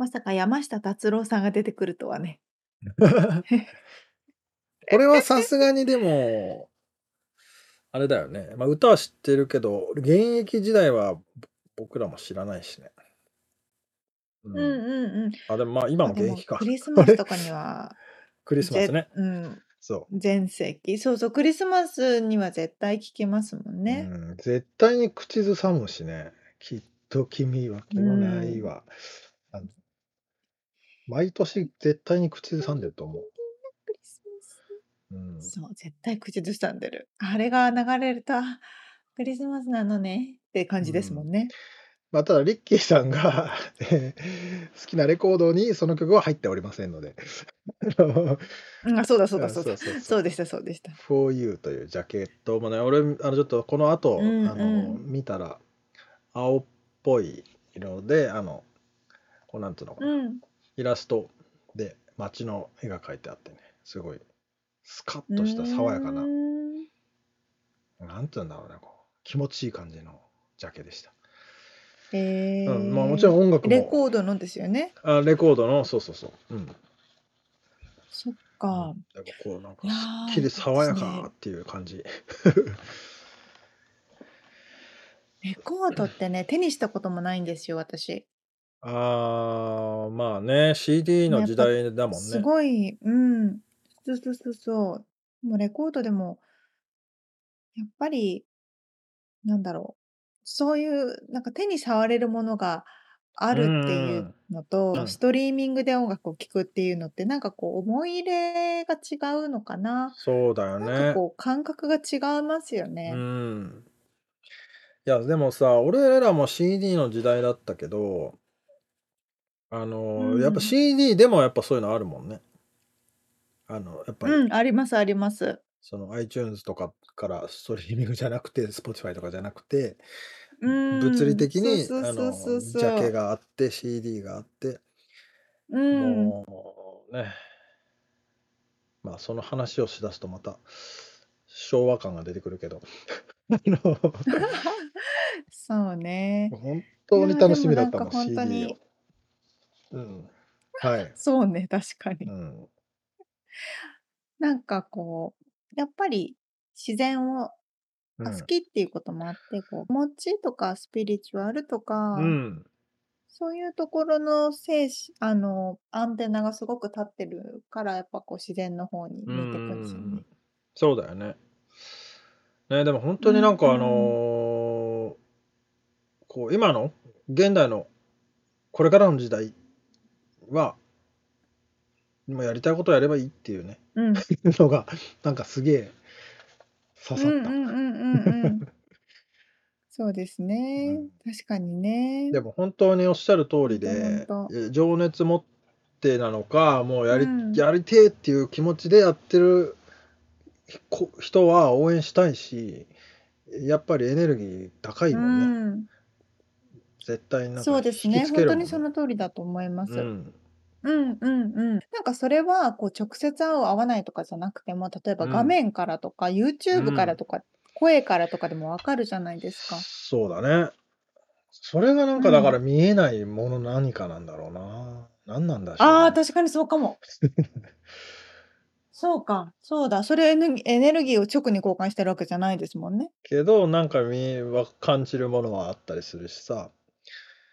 Speaker 2: まさか山下達郎さんが出てくるとはね。
Speaker 1: これはさすがにでもあれだよね。まあ歌は知ってるけど現役時代はぼ僕らも知らないしね。う
Speaker 2: うんうんうん。
Speaker 1: あでもまあ今も現役か。
Speaker 2: クリスマスとかには、
Speaker 1: クリスマスね。
Speaker 2: ぜうん、
Speaker 1: そう。
Speaker 2: 全盛期。そうそう、クリスマスには絶対聞けますもんね。
Speaker 1: うん、絶対に口ずさむしね。きっと君は来ないわ。あの毎年絶対に口ずさんでると思う。
Speaker 2: クリス
Speaker 1: うん
Speaker 2: マスそう、絶対口ずさんでる。あれが流れると、あクリスマスなのねって感じですもんね。
Speaker 1: まあ、ただ、リッキーさんが、え ー好きなレコードにその曲は入っておりませんので。あの
Speaker 2: うん、あ、そうだそうだそうだ。
Speaker 1: あそう
Speaker 2: でしたそうでした。
Speaker 1: For You というジャケットもね、俺、あのちょっとこの後、
Speaker 2: うん
Speaker 1: あの
Speaker 2: うん
Speaker 1: 見たら、青っぽい色で、あの、こうなんていうのかな、
Speaker 2: うん。
Speaker 1: イラストで街の絵が描いてあってね、すごいスカッとした爽やかななんていうんだろうね、こう気持ちいい感じのジャケでした。
Speaker 2: えー
Speaker 1: うんまあ、もちろん音楽も
Speaker 2: レコードのですよね。
Speaker 1: あレコードの、そうそうそう。うん。
Speaker 2: そっか。
Speaker 1: でもこうなんかすっきり爽やかっていう感じ。
Speaker 2: レコードってね、手にしたこともないんですよ、私。
Speaker 1: ああ、まあね、CD の時代だもん
Speaker 2: す
Speaker 1: ね。
Speaker 2: ごい、うん。そうそうそうそう。もうレコードでも、やっぱり、なんだろう。そういう、なんか手に触れるものがあるっていうのと、
Speaker 1: うん
Speaker 2: ストリーミングで音楽を聴くっていうのってなんかこう思い入れが違うのかな。
Speaker 1: そうだよ
Speaker 2: なんか
Speaker 1: ね。
Speaker 2: こう感覚が違いますよ
Speaker 1: う
Speaker 2: ね。
Speaker 1: ん。いや、でもさ、俺らも CD の時代だったけど、あの、やっぱ
Speaker 2: うん
Speaker 1: CD でもやっぱそういうのあるもんね。あの、やっぱり、
Speaker 2: うん、ありますあります。
Speaker 1: その iTunes とかからスト リーミングじゃなくて、Spotify とかじゃなくて、
Speaker 2: うん、
Speaker 1: 物理的に、ジャケがあって、CD があって、
Speaker 2: うん、
Speaker 1: もうね、まあその話をしだすとまた昭和感が出てくるけど、
Speaker 2: そうね。
Speaker 1: 本当に楽しみだったもん、CD
Speaker 2: に
Speaker 1: を。うん。はい。
Speaker 2: そうね、確かに。
Speaker 1: うん。
Speaker 2: なんかこう、やっぱり自然を
Speaker 1: うん
Speaker 2: が好きっていうこともあって、こう、気持ちとかスピリチュアルとか、
Speaker 1: うん。
Speaker 2: そういうところの精神、あの、アンテナがすごく立ってるから、やっぱこう自然の方に
Speaker 1: う
Speaker 2: 向いてくんですよ
Speaker 1: ん
Speaker 2: ね。
Speaker 1: そうだよね。ね、でも本当になんかあ
Speaker 2: うんうん
Speaker 1: のーこう今の現代のこれからの時代は今やりたいことをやればいいっていうね
Speaker 2: うん。
Speaker 1: のがなんかすげえ刺さった。
Speaker 2: うんうんうん。そうですね。
Speaker 1: うん
Speaker 2: 確かにね。
Speaker 1: でも本当におっしゃる通りで情熱持ってなのかもうやり,、
Speaker 2: うん
Speaker 1: やりてえっていう気持ちでやってるこ人は応援したいしやっぱりエネルギー高いもんね、
Speaker 2: うん。
Speaker 1: 絶対なんか
Speaker 2: そうですね。本当にその通りだと思います。
Speaker 1: うん
Speaker 2: うんうんうん。なんかそれはこう直接会う会わないとかじゃなくても、例えば
Speaker 1: うん
Speaker 2: 画面からとか、YouTube からとか、声からとかでもわかるじゃないですか。
Speaker 1: そうだねそれがなんかだから見えないもの何かなんだろうな、何なんだしょうね
Speaker 2: ああ、確かにそうかも。そうか、そうだ。それエネエネルギーを直に交換してるわけじゃないですもんね。
Speaker 1: けどなんか見わ感じるものはあったりするしさ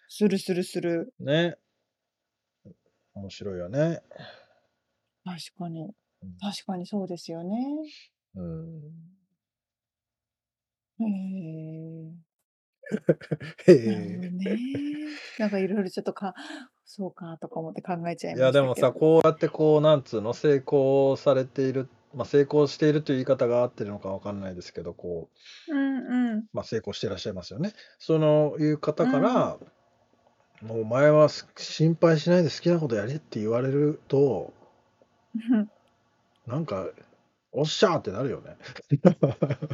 Speaker 2: するするする。
Speaker 1: ね面白いよね
Speaker 2: 確かに。
Speaker 1: うん
Speaker 2: 確かにそうですよね。
Speaker 1: うん
Speaker 2: へえ。
Speaker 1: へ
Speaker 2: なるほど
Speaker 1: え
Speaker 2: ね。なんかいろいろちょっとか、そうかとか思って考えちゃい
Speaker 1: い
Speaker 2: ましたけど。
Speaker 1: やでもさこうやってこうなんつうの成功されている、まあ、成功しているという言い方が合ってるのかわかんないですけどこう、
Speaker 2: うんうん。
Speaker 1: まあ、成功してらっしゃいますよねそのいう方から、もうお前はす心配しないで好きなことやれって言われるとなんかおっしゃーってなるよね。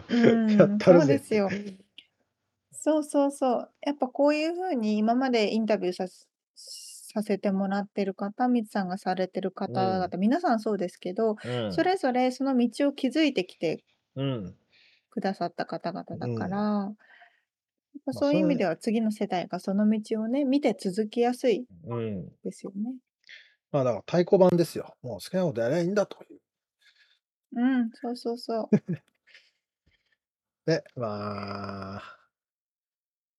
Speaker 2: うん、
Speaker 1: やった
Speaker 2: そうですよ。そうそうそう。やっぱこういうふうに今までインタビューさすさせてもらってる方、みつさんがされてる方々、
Speaker 1: う
Speaker 2: 皆さんそうですけど、
Speaker 1: うん
Speaker 2: それぞれその道を築いてきて
Speaker 1: うん
Speaker 2: くださった方々だから、やっぱ
Speaker 1: まあ
Speaker 2: そういう意味では次の世代がその道をね、見て続きやすい
Speaker 1: うん
Speaker 2: ですよね。
Speaker 1: まあだから太鼓判ですよ。もう好きなことやりゃいいんだという。
Speaker 2: うん、そうそうそう。
Speaker 1: で、まあ、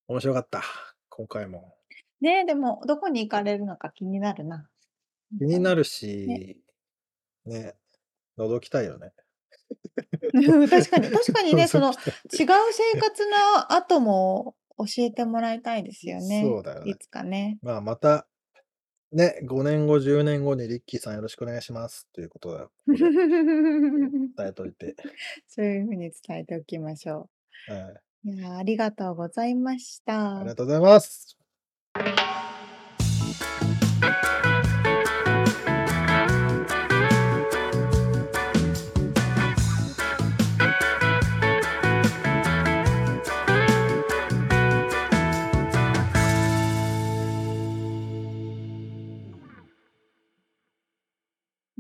Speaker 1: 面白かった。今回も。
Speaker 2: ねえ、でもどこに行かれるのか気になるな。
Speaker 1: 気にな
Speaker 2: る。
Speaker 1: るし、ね、覗きたいよね。
Speaker 2: 確かに、確かにね、その違う生活の後も教えてもらいたいですよね。
Speaker 1: そうだよね
Speaker 2: いつかね。
Speaker 1: まあまた、ね、5年後、10年後にリッキーさんよろしくお願いしますということだ。ここで伝えといて。
Speaker 2: そういうふうに伝えておきましょ
Speaker 1: はい、
Speaker 2: う。いやーありがとうございました
Speaker 1: あり。がとうございます。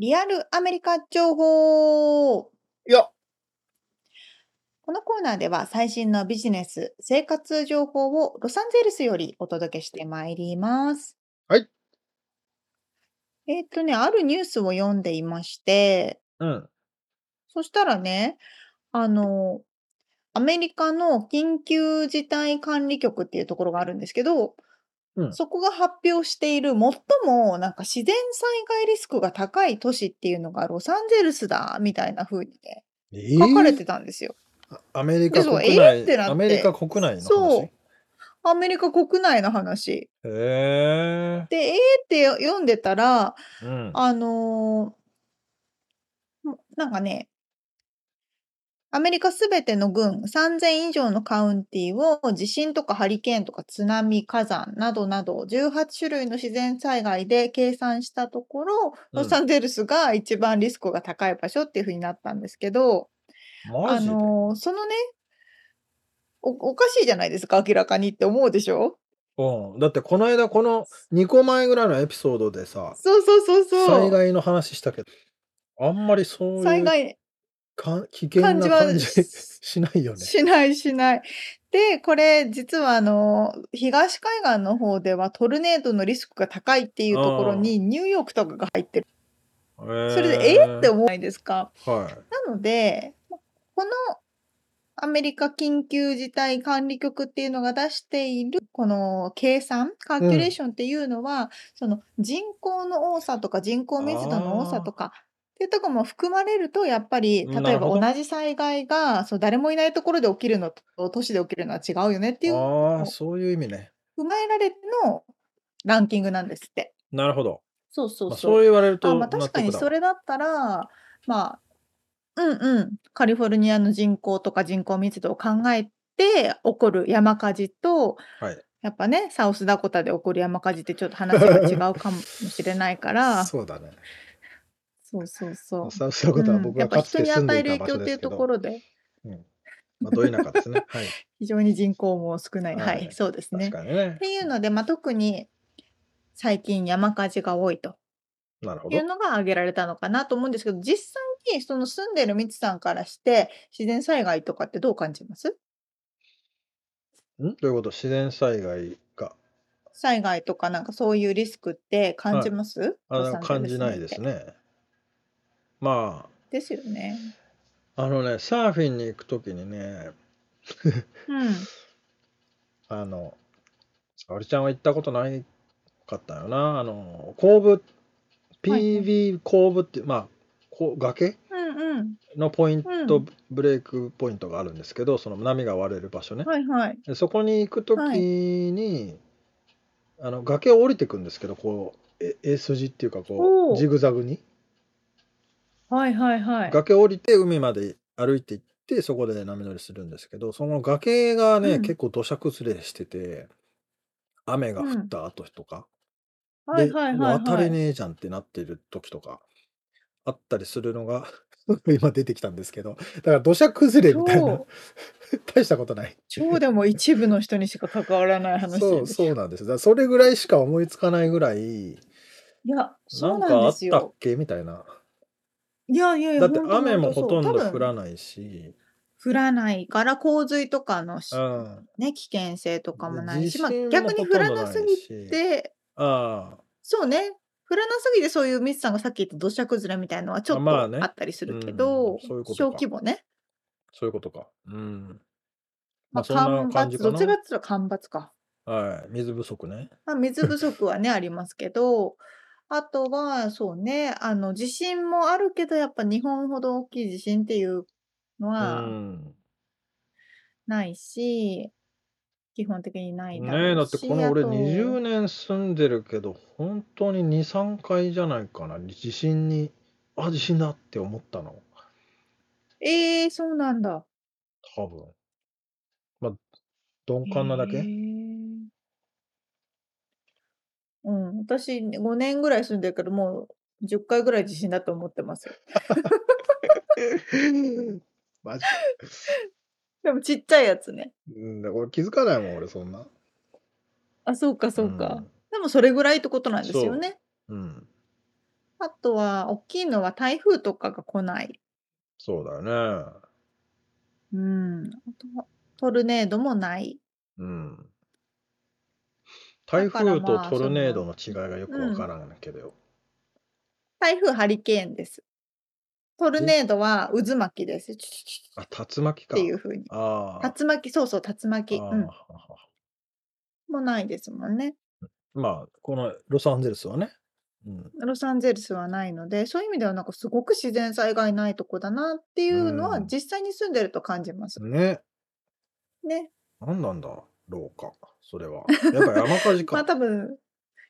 Speaker 2: リアルアメリカ情報
Speaker 1: いや、
Speaker 2: このコーナーでは最新のビジネス、生活情報をロサンゼルスよりお届けしてまいります。
Speaker 1: はい。
Speaker 2: えーっとね、あるニュースを読んでいまして、
Speaker 1: うん。
Speaker 2: そしたらね、あの、アメリカの緊急事態管理局っていうところがあるんですけど、
Speaker 1: うん
Speaker 2: そこが発表している最もなんか自然災害リスクが高い都市っていうのがロサンゼルスだみたいな風にね、
Speaker 1: え
Speaker 2: 書かれて
Speaker 1: ー
Speaker 2: たんですよ。
Speaker 1: アメリカ国内、
Speaker 2: えーってなって
Speaker 1: アメリカ国内の話？
Speaker 2: そうアメリカ国内の話。
Speaker 1: へえ。
Speaker 2: で、えーって読んでたら、
Speaker 1: うん。
Speaker 2: あのーもなんかね、アメリカすべての郡3000以上のカウンティを地震とかハリケーンとか津波、火山などなど18種類の自然災害で計算したところ、
Speaker 1: うん
Speaker 2: ロサンゼルスが一番リスクが高い場所っていうふうになったんですけど、あのーそのねお、おかしいじゃないですか、明らかにって思うでしょ？
Speaker 1: うん。だってこの間この2個前ぐらいのエピソードでさ、
Speaker 2: そうそうそうそう。
Speaker 1: 災害の話したけど、あんまりそういう
Speaker 2: 災害
Speaker 1: か危険な
Speaker 2: 感じ
Speaker 1: しないよね。
Speaker 2: しないしない。で、これ実はあの東海岸の方ではトルネードのリスクが高いっていうところにニューヨークとかが入ってる。
Speaker 1: そ
Speaker 2: それでえーって思わないですか？
Speaker 1: はい。
Speaker 2: なので、このアメリカ緊急事態管理局っていうのが出しているこの計算、カーキュレーションっていうのは、その人口の多さとか人口密度の多さとかっていうところも含まれると、やっぱり
Speaker 1: なる
Speaker 2: 例えば
Speaker 1: ほど
Speaker 2: 同じ災害がそう誰もいないところで起きるのと都市で起きるのは違うよねっていうの
Speaker 1: ああ、
Speaker 2: を
Speaker 1: そういう意味ね。
Speaker 2: 踏まえられてのランキングなんですって。
Speaker 1: なるほど。まあ、
Speaker 2: そうそうそう。
Speaker 1: そう言われる
Speaker 2: あ、
Speaker 1: と
Speaker 2: まあ、確かに。それだったら、まあ、うんうん、カリフォルニアの人口とか人口密度を考えて起こる山火事と、
Speaker 1: はい。
Speaker 2: やっぱね、サウスダコタで起こる山火事ってちょっと話が違うかもしれないから、
Speaker 1: そうだね。
Speaker 2: そうそうそう。
Speaker 1: サウスダコタは
Speaker 2: うん、
Speaker 1: 僕
Speaker 2: やっぱ
Speaker 1: がかつて
Speaker 2: 人に
Speaker 1: 住んでいた
Speaker 2: 与える影響っていうと
Speaker 1: 場所ですけど、
Speaker 2: ころで、
Speaker 1: うん。まあ、ど田舎ですね。はい。
Speaker 2: 非常に人口も少ない。は、
Speaker 1: はいい。
Speaker 2: そうです
Speaker 1: 確
Speaker 2: ね。
Speaker 1: かにね
Speaker 2: っ。ていうので、まあ、特に最近山火事が多いと。
Speaker 1: なるほど
Speaker 2: いう。のが挙げられたのかなと思うんですけど、実際にその住んでるミツさんからして、自然災害とかってどう感じます？
Speaker 1: ん？どういうこと？自然災害が。
Speaker 2: 災害とかなんかそういうリスクって感じます？
Speaker 1: あ
Speaker 2: ロサンゼルス
Speaker 1: 感じないですね。ま
Speaker 2: ですよね。
Speaker 1: あ、あのね、サーフィンに行くときにね、
Speaker 2: うん。
Speaker 1: あの、沙織ちゃんは行ったことないかったよな。あの、後部、
Speaker 2: は
Speaker 1: PV 後部って、まあ、こう崖？
Speaker 2: うんうん。
Speaker 1: のポイント、
Speaker 2: うん
Speaker 1: ブレイクポイントがあるんですけど、その波が割れる場所ね。
Speaker 2: はいはい。
Speaker 1: でそこに行くとき
Speaker 2: はい
Speaker 1: に、あの崖を降りていくんですけど、こう、え A 筋っていうか、こ
Speaker 2: おう
Speaker 1: う、ジグザグに。
Speaker 2: はいはいはい。
Speaker 1: 崖を降りて海まで歩いて行って、そこで波乗りするんですけど、その崖がね、
Speaker 2: うん
Speaker 1: 結構土砂崩れしてて、雨が降った後とか、
Speaker 2: はい
Speaker 1: で、
Speaker 2: はいはいはい。
Speaker 1: 渡れねえじゃんってなってる時とかあったりするのが 今出てきたんですけど、だから土砂崩れみたいな
Speaker 2: 超、
Speaker 1: 大したことない。
Speaker 2: 超でも一部の人にしか関わらない話
Speaker 1: そう、そうなんです。だからそれぐらいしか思いつかないぐらい、
Speaker 2: いや、そうな
Speaker 1: なんかあっ
Speaker 2: んですよ。
Speaker 1: たっけみたいな。
Speaker 2: いやいやいや、
Speaker 1: だって雨もほとんど降らないし、
Speaker 2: 降らないから洪水とかのし
Speaker 1: うん。
Speaker 2: ね、危険性とかもないし、まあ、
Speaker 1: 地震も
Speaker 2: 逆に降らなすぎ
Speaker 1: し、
Speaker 2: て、
Speaker 1: あ
Speaker 2: そうね、降らなすぎてそういうミスさんがさっき言った土砂崩れみたいのはちょっと
Speaker 1: あまあね
Speaker 2: あったりするけ
Speaker 1: うん
Speaker 2: ど、小
Speaker 1: そういうことか
Speaker 2: 規模ね。
Speaker 1: そういうことか。うん。
Speaker 2: まあ、
Speaker 1: まあそんな
Speaker 2: 干ばつ、
Speaker 1: 感じかな
Speaker 2: どっちかって言ったら干ばつか。
Speaker 1: はい。水不足ね。
Speaker 2: まあ、水不足はね、ありますけど、あとは、そうね、あの、地震もあるけど、やっぱ日本ほど大きい地震っていうの
Speaker 1: う
Speaker 2: は
Speaker 1: ん。
Speaker 2: ないし、基本的にないだ
Speaker 1: ねえ、だって
Speaker 2: し
Speaker 1: この俺
Speaker 2: あと
Speaker 1: 20年住んでるけど、本当に2、3回じゃないかな。地震に、あ、地震だって思ったの。
Speaker 2: ええそうなんだ。
Speaker 1: 多分。まあ、鈍感なだ
Speaker 2: へ
Speaker 1: け
Speaker 2: えうん、私5年ぐらい住んでるけど、もう10回ぐらい地震だと思ってますよ。
Speaker 1: マジ
Speaker 2: でもちっちゃいやつね。
Speaker 1: うん、だ俺気づかないもん、俺そんな。
Speaker 2: あ、そうかそうか。でもそれぐらいってことなんですよね。
Speaker 1: うん。うん。
Speaker 2: あとは、大きいのは台風とかが来ない。
Speaker 1: そうだよね。
Speaker 2: うん。あとはトルネードもない。
Speaker 1: うん。台風と
Speaker 2: まあ
Speaker 1: トルネード
Speaker 2: そ
Speaker 1: の違いがよくわからんけどよ。
Speaker 2: 台風ハリケーンです。トルネードは渦巻きです。
Speaker 1: あ、竜巻か。
Speaker 2: っていう風に。
Speaker 1: ああ。
Speaker 2: 竜巻、そうそう、竜巻。
Speaker 1: あー
Speaker 2: うん。もないですもんね。
Speaker 1: まあ、このロサンゼルスはね。うん。
Speaker 2: ロサンゼルスはないので、そういう意味ではなんかすごく自然災害ないとこだなっていうのは
Speaker 1: うん
Speaker 2: 実際に住んでると感じます。
Speaker 1: ね。
Speaker 2: ね。
Speaker 1: なんなんだ。ろうか、それは。やっぱ山火事
Speaker 2: まあ
Speaker 1: か。
Speaker 2: 多分、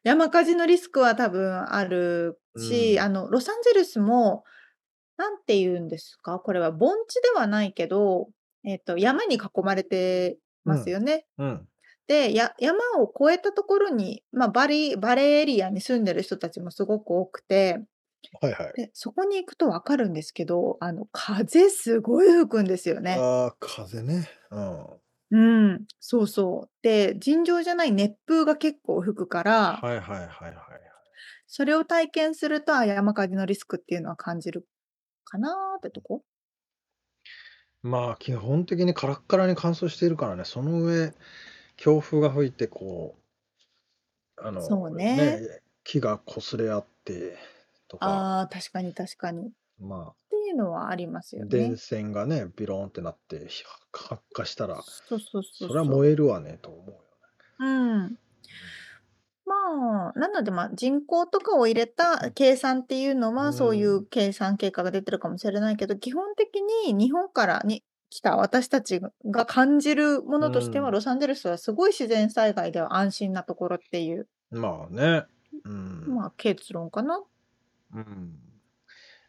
Speaker 2: 山火事のリスクは多分ある
Speaker 1: う
Speaker 2: し、あ
Speaker 1: ん。
Speaker 2: の、ロサンゼルスも、なんて言うんですか、これは盆地ではないけど、えっと、山に囲まれて
Speaker 1: うん。
Speaker 2: ますよね。
Speaker 1: うん。
Speaker 2: で、や山を越えたところに、まあ、バリバレーエリアに住んでる人たちもすごく多くて、
Speaker 1: はいはい。
Speaker 2: で、そこに行くと分かるんですけど、あの、風すごい吹くんですよね。
Speaker 1: ああ、風ね。うん。
Speaker 2: うん、そうそう。で、尋常じゃない熱風が結構吹くから、
Speaker 1: はいはいはいはいはい。
Speaker 2: それを体験すると、あ、山火事のリスクっていうのは感じるかなってとこ？
Speaker 1: まあ、基本的にカラッカラに乾燥しているからね、その上、強風が吹いて、こう、あ
Speaker 2: そう
Speaker 1: の、
Speaker 2: ね。
Speaker 1: ね、木が擦れ合ってとか、
Speaker 2: ああ、確かに確かに。っ
Speaker 1: ま
Speaker 2: ていうのはあります
Speaker 1: あ、
Speaker 2: よ
Speaker 1: 電
Speaker 2: ね。
Speaker 1: 線がね、ビローンってなって、ひ発火したら、
Speaker 2: そうそうそ
Speaker 1: そうれは。燃えるわね、と思うよね。
Speaker 2: うん。まあ、なので、まあ、人口とかを入れた計算っていうの
Speaker 1: う。
Speaker 2: は、そういううん計算結果が出てるかもしれないけど、基本的に日本からに来た私たちがが感じるも
Speaker 1: う
Speaker 2: のとしては、
Speaker 1: ん。
Speaker 2: ロサンゼルスはすごい自然災害では安心なところっていう、
Speaker 1: まあね。うん。
Speaker 2: まあ、結論かな。
Speaker 1: うん。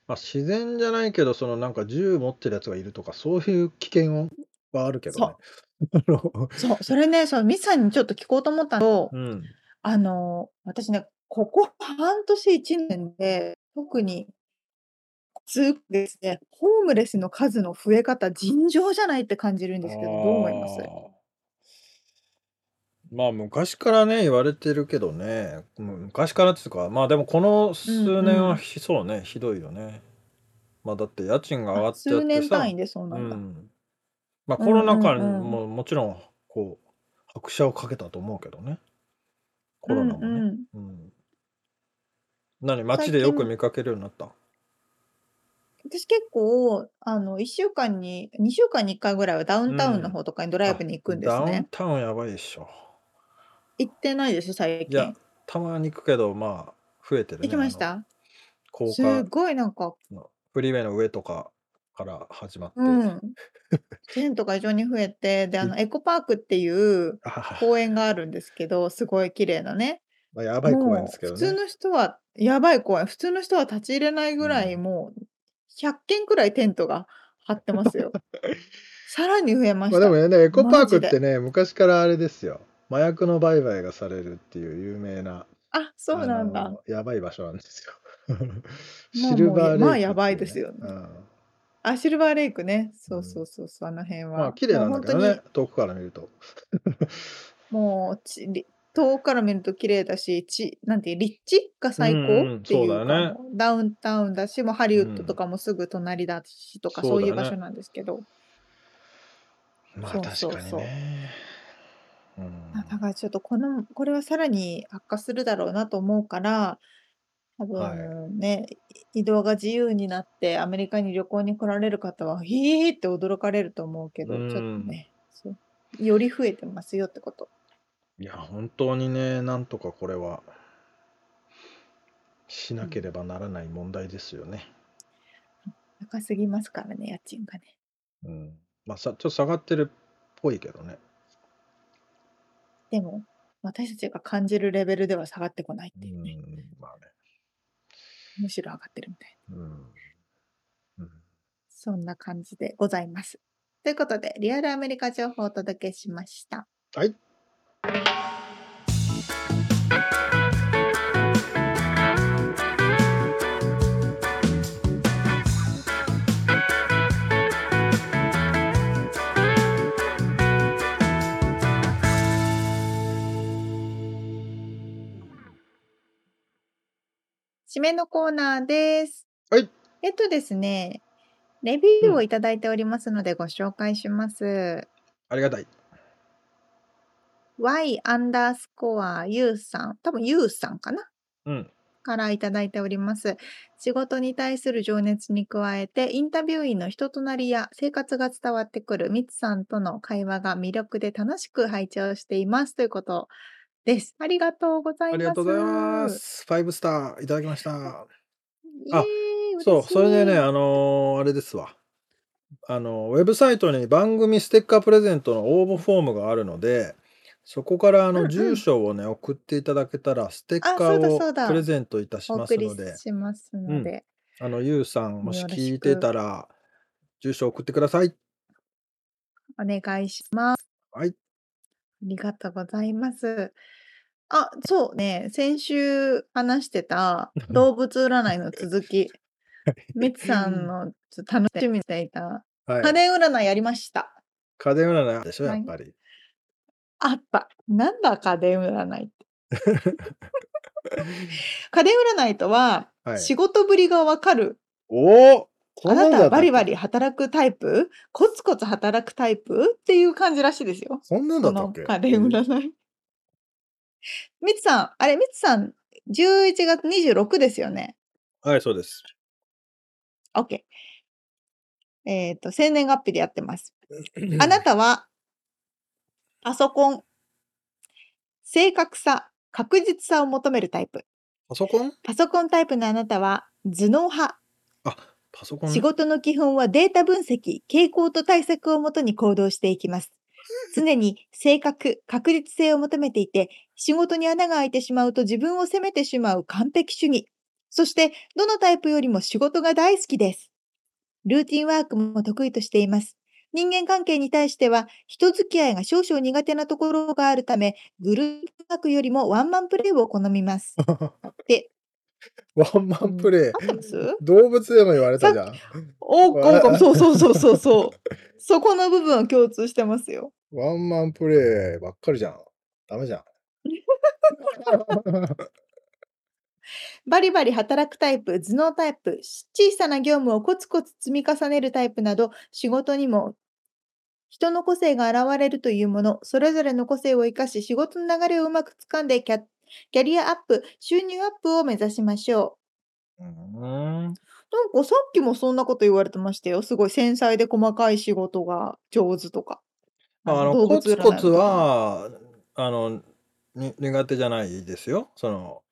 Speaker 1: まあ、自然じゃないけど、そのなんか銃持ってるやつがいるとか、そういう危険はあるけどね。
Speaker 2: そう。
Speaker 1: あ の
Speaker 2: そう、それね、そう、ミツさんにちょっと聞こうと思ったの。
Speaker 1: うん。
Speaker 2: あの、私ね、ここ半年1年で、特につですね、ホームレスの数の増え方、尋常じゃないって感じるんですけど、どう思います？
Speaker 1: まあ、昔からね、言われてるけどね。む昔からっていうか、まあ、でもこの
Speaker 2: うん
Speaker 1: 数年は
Speaker 2: うん。
Speaker 1: ひそうね、ひどいよね。まあ、だって家賃が上
Speaker 2: あ、
Speaker 1: がっちゃ
Speaker 2: 数
Speaker 1: ってさ
Speaker 2: 年単位でそう
Speaker 1: う
Speaker 2: なんだ。
Speaker 1: ん。まあ、
Speaker 2: うんう
Speaker 1: コロナ禍
Speaker 2: んうん。
Speaker 1: ももちろん、こう、拍車をかけたと思うけどね。コ
Speaker 2: うん
Speaker 1: ロナもね。
Speaker 2: うん。
Speaker 1: うん。何、街
Speaker 2: 最
Speaker 1: でよく
Speaker 2: 近
Speaker 1: 見かけるようになった？
Speaker 2: 私結構、あの、1週間に2週間に1回ぐらいはダウ
Speaker 1: う
Speaker 2: ンタウンの
Speaker 1: ん。
Speaker 2: 方とかにドライブ
Speaker 1: あ、
Speaker 2: に行くんです
Speaker 1: ダウン
Speaker 2: ね。
Speaker 1: タウンやばいでしょ。
Speaker 2: 行ってないです、最
Speaker 1: いや、
Speaker 2: 近。
Speaker 1: たまに行くけど、まあ、増えてる
Speaker 2: 行き
Speaker 1: ね。あの、
Speaker 2: ました？
Speaker 1: 高
Speaker 2: す
Speaker 1: 架
Speaker 2: ごいなんか
Speaker 1: のフリーウェイの上とかから始まって。
Speaker 2: うん。テントが異常に増えて、で、あ
Speaker 1: い
Speaker 2: の、エコパークっていう
Speaker 1: あはは。
Speaker 2: 公園があるんですけど、すごい綺麗なね。
Speaker 1: ま、やばい公園です
Speaker 2: もう
Speaker 1: けどね。
Speaker 2: 普通の人はやばい公園、普通の人は立ち入れないうぐらい、
Speaker 1: ん。
Speaker 2: もう100軒くらいテントが張ってますよ。さらに増えま
Speaker 1: ま、
Speaker 2: した。
Speaker 1: でもね、エコパ
Speaker 2: マ
Speaker 1: ーク
Speaker 2: ジで。
Speaker 1: ってね、昔からあれですよ。麻薬の売買がされるっていう有名な、
Speaker 2: あ、そう
Speaker 1: あ
Speaker 2: なんだ。
Speaker 1: の、やばい場所なんですよ。
Speaker 2: ま
Speaker 1: シ
Speaker 2: あ、もう、や
Speaker 1: ルバーレ
Speaker 2: まあ、やば
Speaker 1: イクっていうね。
Speaker 2: いですよね。
Speaker 1: うん。
Speaker 2: あ、シルバーレイクね。そうそ
Speaker 1: うん。
Speaker 2: うそうそう、あの辺
Speaker 1: まあ、
Speaker 2: は。
Speaker 1: 綺麗なんだけどね、
Speaker 2: に
Speaker 1: 遠くから見ると。
Speaker 2: もう、ちり遠くから見ると綺麗だし、ちなんていう、立地が
Speaker 1: う
Speaker 2: 最高
Speaker 1: んうん、
Speaker 2: って
Speaker 1: そう
Speaker 2: いうか、
Speaker 1: だよね。
Speaker 2: もうダウンタウンだし、もうハリ
Speaker 1: う
Speaker 2: ウッドと
Speaker 1: ん。
Speaker 2: かもすぐ隣だしとか、
Speaker 1: そ。
Speaker 2: そうういう場所なんですけど。
Speaker 1: まあ、
Speaker 2: そう
Speaker 1: 確かに
Speaker 2: そうそう。
Speaker 1: ね。う
Speaker 2: あ、だ
Speaker 1: ん。
Speaker 2: からちょっとこのこれはさらに悪化するだろうなと思うから、多
Speaker 1: はい。
Speaker 2: 分ね、い移動が自由になってアメリカに旅行に来られる方は、「へえ」って驚かれると思うけ
Speaker 1: う
Speaker 2: ど、ちょっと
Speaker 1: ん。
Speaker 2: ね、そう、より増えてますよってこと。
Speaker 1: いや、本当にね、なんとかこれはし
Speaker 2: う。
Speaker 1: なんければならない問題ですよね。
Speaker 2: 高すぎますからね、家賃がね。
Speaker 1: うん。ま、さちょっと下がってるっぽいけどね。
Speaker 2: でも、私たちが感じるレベルでは下がってこないっ
Speaker 1: う
Speaker 2: ていうね。
Speaker 1: ん、まあね。
Speaker 2: むしろ上がってるみたいな。
Speaker 1: うん。うん。
Speaker 2: そんな感じでございます。ということで、リアルアメリカ情報をお届けしました。
Speaker 1: はい。
Speaker 2: 締めのコーナーです。
Speaker 1: はい。
Speaker 2: えっとですね、レビューを
Speaker 1: うん。
Speaker 2: いただいておりますのでご紹介します。
Speaker 1: ありがたい。
Speaker 2: Y アンダースコア U さん、多分 U さんかな？
Speaker 1: うん。
Speaker 2: からいただいております。仕事に対する情熱に加えて、インタビュー員の人となりや生活が伝わってくるミツさんとの会話が魅力で楽しく拝聴していますということです。ありがとうございま。
Speaker 1: ありがとうございますす。5スターいただきました。あ、
Speaker 2: ーイ、
Speaker 1: そう、それでね、
Speaker 2: い。
Speaker 1: あの、あれですわ。あの、ウェブサイトに番組ステッカープレゼントの応募フォームがあるので、そこからあの
Speaker 2: うんうん
Speaker 1: 住所をね、送っていただけたら、ステッカーをプレゼントいたしますので、
Speaker 2: しますので、
Speaker 1: あの、ゆうさん、もし聞いてたら、住所送ってください。
Speaker 2: お願いします。
Speaker 1: はい。
Speaker 2: ありがとうございます。あ、そうね、先週話してた動物占いの 続き、みつさんのちょっと楽しみにしていた
Speaker 1: はい。
Speaker 2: 家電占いやりました。
Speaker 1: 家電占いでしょ、
Speaker 2: はい
Speaker 1: やっぱり。
Speaker 2: あった。なんだ家電占いって。家電占いとは、
Speaker 1: はい
Speaker 2: 仕事ぶりがわかる。
Speaker 1: おおそ
Speaker 2: あ
Speaker 1: んなた
Speaker 2: バリバリ働くタイプ？コツコツ働くタイプ？っていう感じらしいですよ。
Speaker 1: そんなんだったっけ？
Speaker 2: 家電占い。みつさん、あれ、みつさん、11月26ですよね？
Speaker 1: はい、そうです。
Speaker 2: OK。えっ、と、生年月日でやってます。あなたは、パソコン、正確さ、確実さを求めるタイプ。
Speaker 1: パソコン？
Speaker 2: パソコンタイプのあなたは、頭脳派。
Speaker 1: あ、パソコン？ね
Speaker 2: 仕事の基本はデータ分析、傾向と対策をもとに行動していきます。常に正確、確実性を求めていて、仕事に穴が開いてしまうと自分を責めてしまう完璧主義。そして、どのタイプよりも仕事が大好きです。ルーティンワークも得意としています。人間関係に対しては、人付き合いが少々苦手なところがあるため、グループワークよりもワンマンプレーを好みます。で、
Speaker 1: ワンマンプレイ。動物でも言われたじゃん。
Speaker 2: おっこんこん、そうそうそうそうそう。そこの部分は共通してますよ。
Speaker 1: ワンマンプレイばっかりじゃん。ダメじゃん。
Speaker 2: バリバリ働くタイプ、頭脳タイプ、小さな業務をコツコツ積み重ねるタイプなど、仕事にも人の個性が現れるというもの、それぞれの個性を生かし、仕事の流れをうまくつかんでキャキャリアアップ、収入アップを目指しましょ
Speaker 1: うーん。
Speaker 2: う。なんかさっきもそんなこと言われてましたよ。すごい繊細で細かい仕事が上手とか。
Speaker 1: あの、
Speaker 2: 動物
Speaker 1: コツ
Speaker 2: 占いとか
Speaker 1: コツは、あの、に苦手じゃないですよ。その、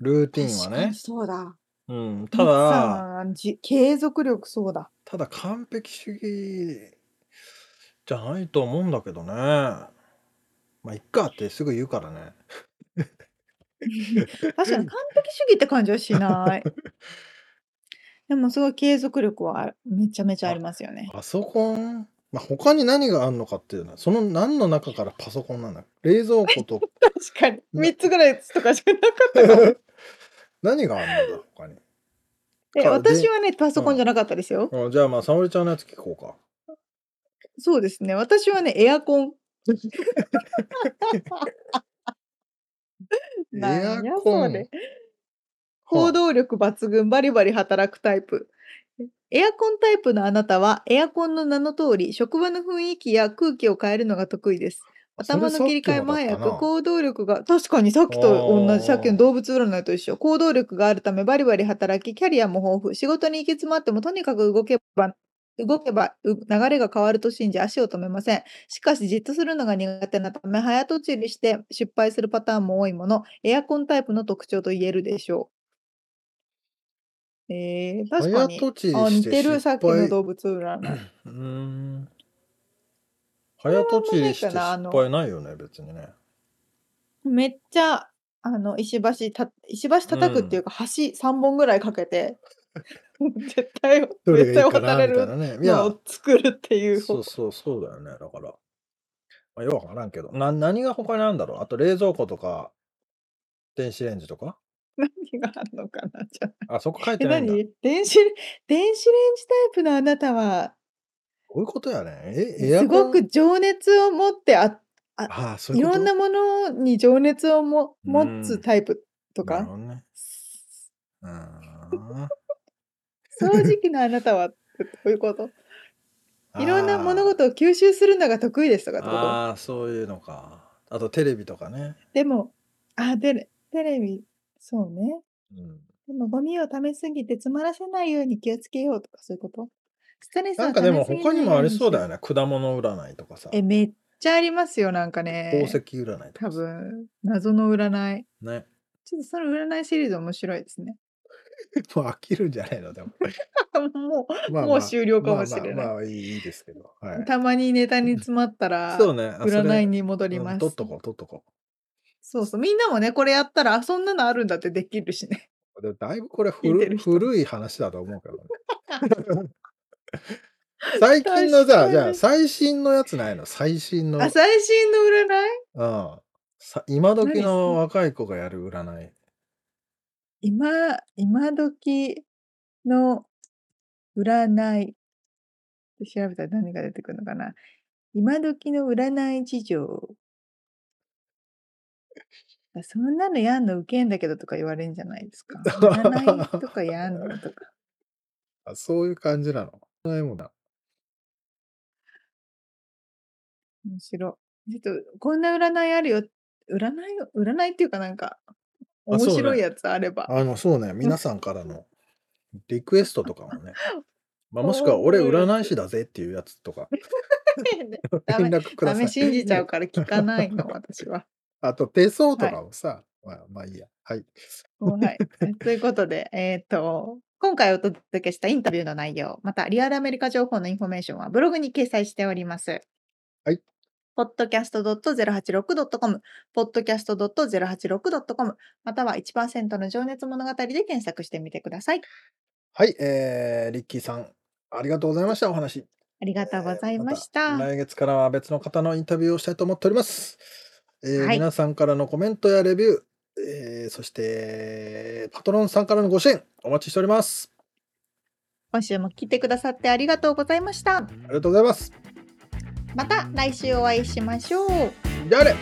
Speaker 1: ルーティンはね
Speaker 2: 確かに。そうだ。
Speaker 1: うん。
Speaker 2: た
Speaker 1: ただ、
Speaker 2: だ、じ継続力そうだ。
Speaker 1: ただ完璧主義じゃないと思うんだけどね。まあ、いっかってすぐ言うからね。
Speaker 2: 確かに完璧主義って感じはしない。でもすごい継続力はめちゃめちゃありますよね。
Speaker 1: パソコン、まあ、他に何があるのかっていうのは、その何の中からパソコンなんだ？冷蔵庫と
Speaker 2: 確かに。3つぐらいとかしかなかったかも。
Speaker 1: 何があるのだ他に？
Speaker 2: え
Speaker 1: か
Speaker 2: 私はね、パソコンじゃなかったですよ。
Speaker 1: あじゃあまあ、沙織ちゃんのやつ聞こうか。
Speaker 2: そうですね。私はね、エアコン。
Speaker 1: エ
Speaker 2: なんやそれ。行動力抜群、バリバリ働くタイプ。エアコンタイプのあなたは、エアコンの名の通り、職場の雰囲気や空気を変えるのが得意です。頭の切り替えも早く、行動力が、確かにさっきと同じ、さっきの動物占いと一緒。行動力があるため、バリバリ働き、キャリアも豊富、仕事に行き詰まっても、とにかく動けば、動けばう流れが変わると信じ足を止めません。しかしじっとするのが苦手なため早とちりして失敗するパターンも多いもの、エアコンタイプの特徴と言えるでしょう。えー、確かに。
Speaker 1: 早とちり
Speaker 2: あ、似
Speaker 1: して
Speaker 2: てる、
Speaker 1: 失
Speaker 2: さっきの
Speaker 1: 敗。
Speaker 2: 動物占い。
Speaker 1: うーん。早とちりして失敗ないよね、別にね。
Speaker 2: めっちゃ、あの、石橋た、石橋叩くっていうか、橋3本ぐらいかけて、絶対、
Speaker 1: どれ
Speaker 2: 絶対
Speaker 1: がいいかな
Speaker 2: 渡れる
Speaker 1: みたいなね。いや
Speaker 2: の、を作るっていう方
Speaker 1: そうそうそうだよね。だから。まあ、よくわからんけど。な、何が他にあるんだろう？あと冷蔵庫とか、電子レンジとか？
Speaker 2: 何があるのかな？じゃあ
Speaker 1: あ、そこ書い
Speaker 2: え、
Speaker 1: てないんだ。
Speaker 2: 何？電子レ、電子レンジタイプのあなたは、
Speaker 1: こういうことやね。え、エア
Speaker 2: す
Speaker 1: コン？
Speaker 2: ごく情熱を持ってあ、
Speaker 1: ああ、そういうこ
Speaker 2: ろんなものに情熱をも持つ
Speaker 1: うん
Speaker 2: タイプとか、
Speaker 1: なるほどね。うーん。
Speaker 2: 正直なあなたはどういうこと？いろんな物
Speaker 1: あ
Speaker 2: 事を吸収するのが得意ですとかってこと？
Speaker 1: ああ、そういうのか。あとテレビとかね。
Speaker 2: でも、あ、テレ、テレビ、そうね。
Speaker 1: うん。
Speaker 2: でもゴミを溜めすぎて詰まらせないように気をつけようとかそういうこと？ストレスを
Speaker 1: なんかでも他にもありそうだよね。果物占いとかさ。
Speaker 2: え、めっちゃありますよ、なんか
Speaker 1: 宝
Speaker 2: ね。
Speaker 1: 石占いとか
Speaker 2: 多
Speaker 1: さ。
Speaker 2: 分、謎の占い。
Speaker 1: ね。
Speaker 2: ちょっとその占いシリーズ面白いですね。
Speaker 1: もう飽きるんじゃないのでも。
Speaker 2: もう、
Speaker 1: まあ
Speaker 2: もう終了かもしれない。
Speaker 1: まあまあ、まあいいいいですけど。はい。
Speaker 2: たまにネタに詰まったら、
Speaker 1: そうね。あそれ
Speaker 2: 占いに戻ります。
Speaker 1: うん取っとこう、取っとこ
Speaker 2: そうそう。みんなもね、これやったら、あ、そんなのあるんだってできるしね。
Speaker 1: う。でだいぶこれ古
Speaker 2: 聞いてる人
Speaker 1: 古い話だと思うけどね。最近のじゃあ、
Speaker 2: 確かに
Speaker 1: じゃあ最新のやつないの？最新の。
Speaker 2: あ、最新の占い？
Speaker 1: うん。さ今時
Speaker 2: 何
Speaker 1: の若い子がやる占い。
Speaker 2: 今、今時の占い。調べたら何が出てくるのかな。今時の占い事情。あそんなのやんの受けんだけどとか言われるんじゃないですか。占いとかやんのとか。
Speaker 1: あそういう感じなの。占いもな。
Speaker 2: 面白い。ちょっと、こんな占いあるよ。占いを、占いっていうかなんか、面白いやつあれば。
Speaker 1: あの、そうね。皆さんからのリクエストとかもね。まあ、もしくは、俺占い師だぜっていうやつとか、
Speaker 2: ダ
Speaker 1: 連
Speaker 2: メ、
Speaker 1: 絡ください。
Speaker 2: ダメ信じちゃうから聞かないの、私は。
Speaker 1: あと、手相とかもさ、まあ、まあいいや。はい。
Speaker 2: はい。ということで、えっ、と、今回お届けしたインタビューの内容、またリアルアメリカ情報のインフォメーションはブログに掲載しております。
Speaker 1: はい。
Speaker 2: podcast.086.com、podcast.086.com、または1%の情熱物語で検索してみてください。
Speaker 1: はい、えー、リッキーさん、ありがとうございました、お話。
Speaker 2: ありがとうございました。
Speaker 1: えー来月からは別の方のインタビューをしたいと思っております。えー
Speaker 2: はい
Speaker 1: 皆さんからのコメントやレビュー、えーそしてパトロンさんからのご支援お待ちしております。
Speaker 2: 今週も来てくださってありがとうございました。
Speaker 1: ありがとうございます。
Speaker 2: また来週お会いしましょう。
Speaker 1: じゃあね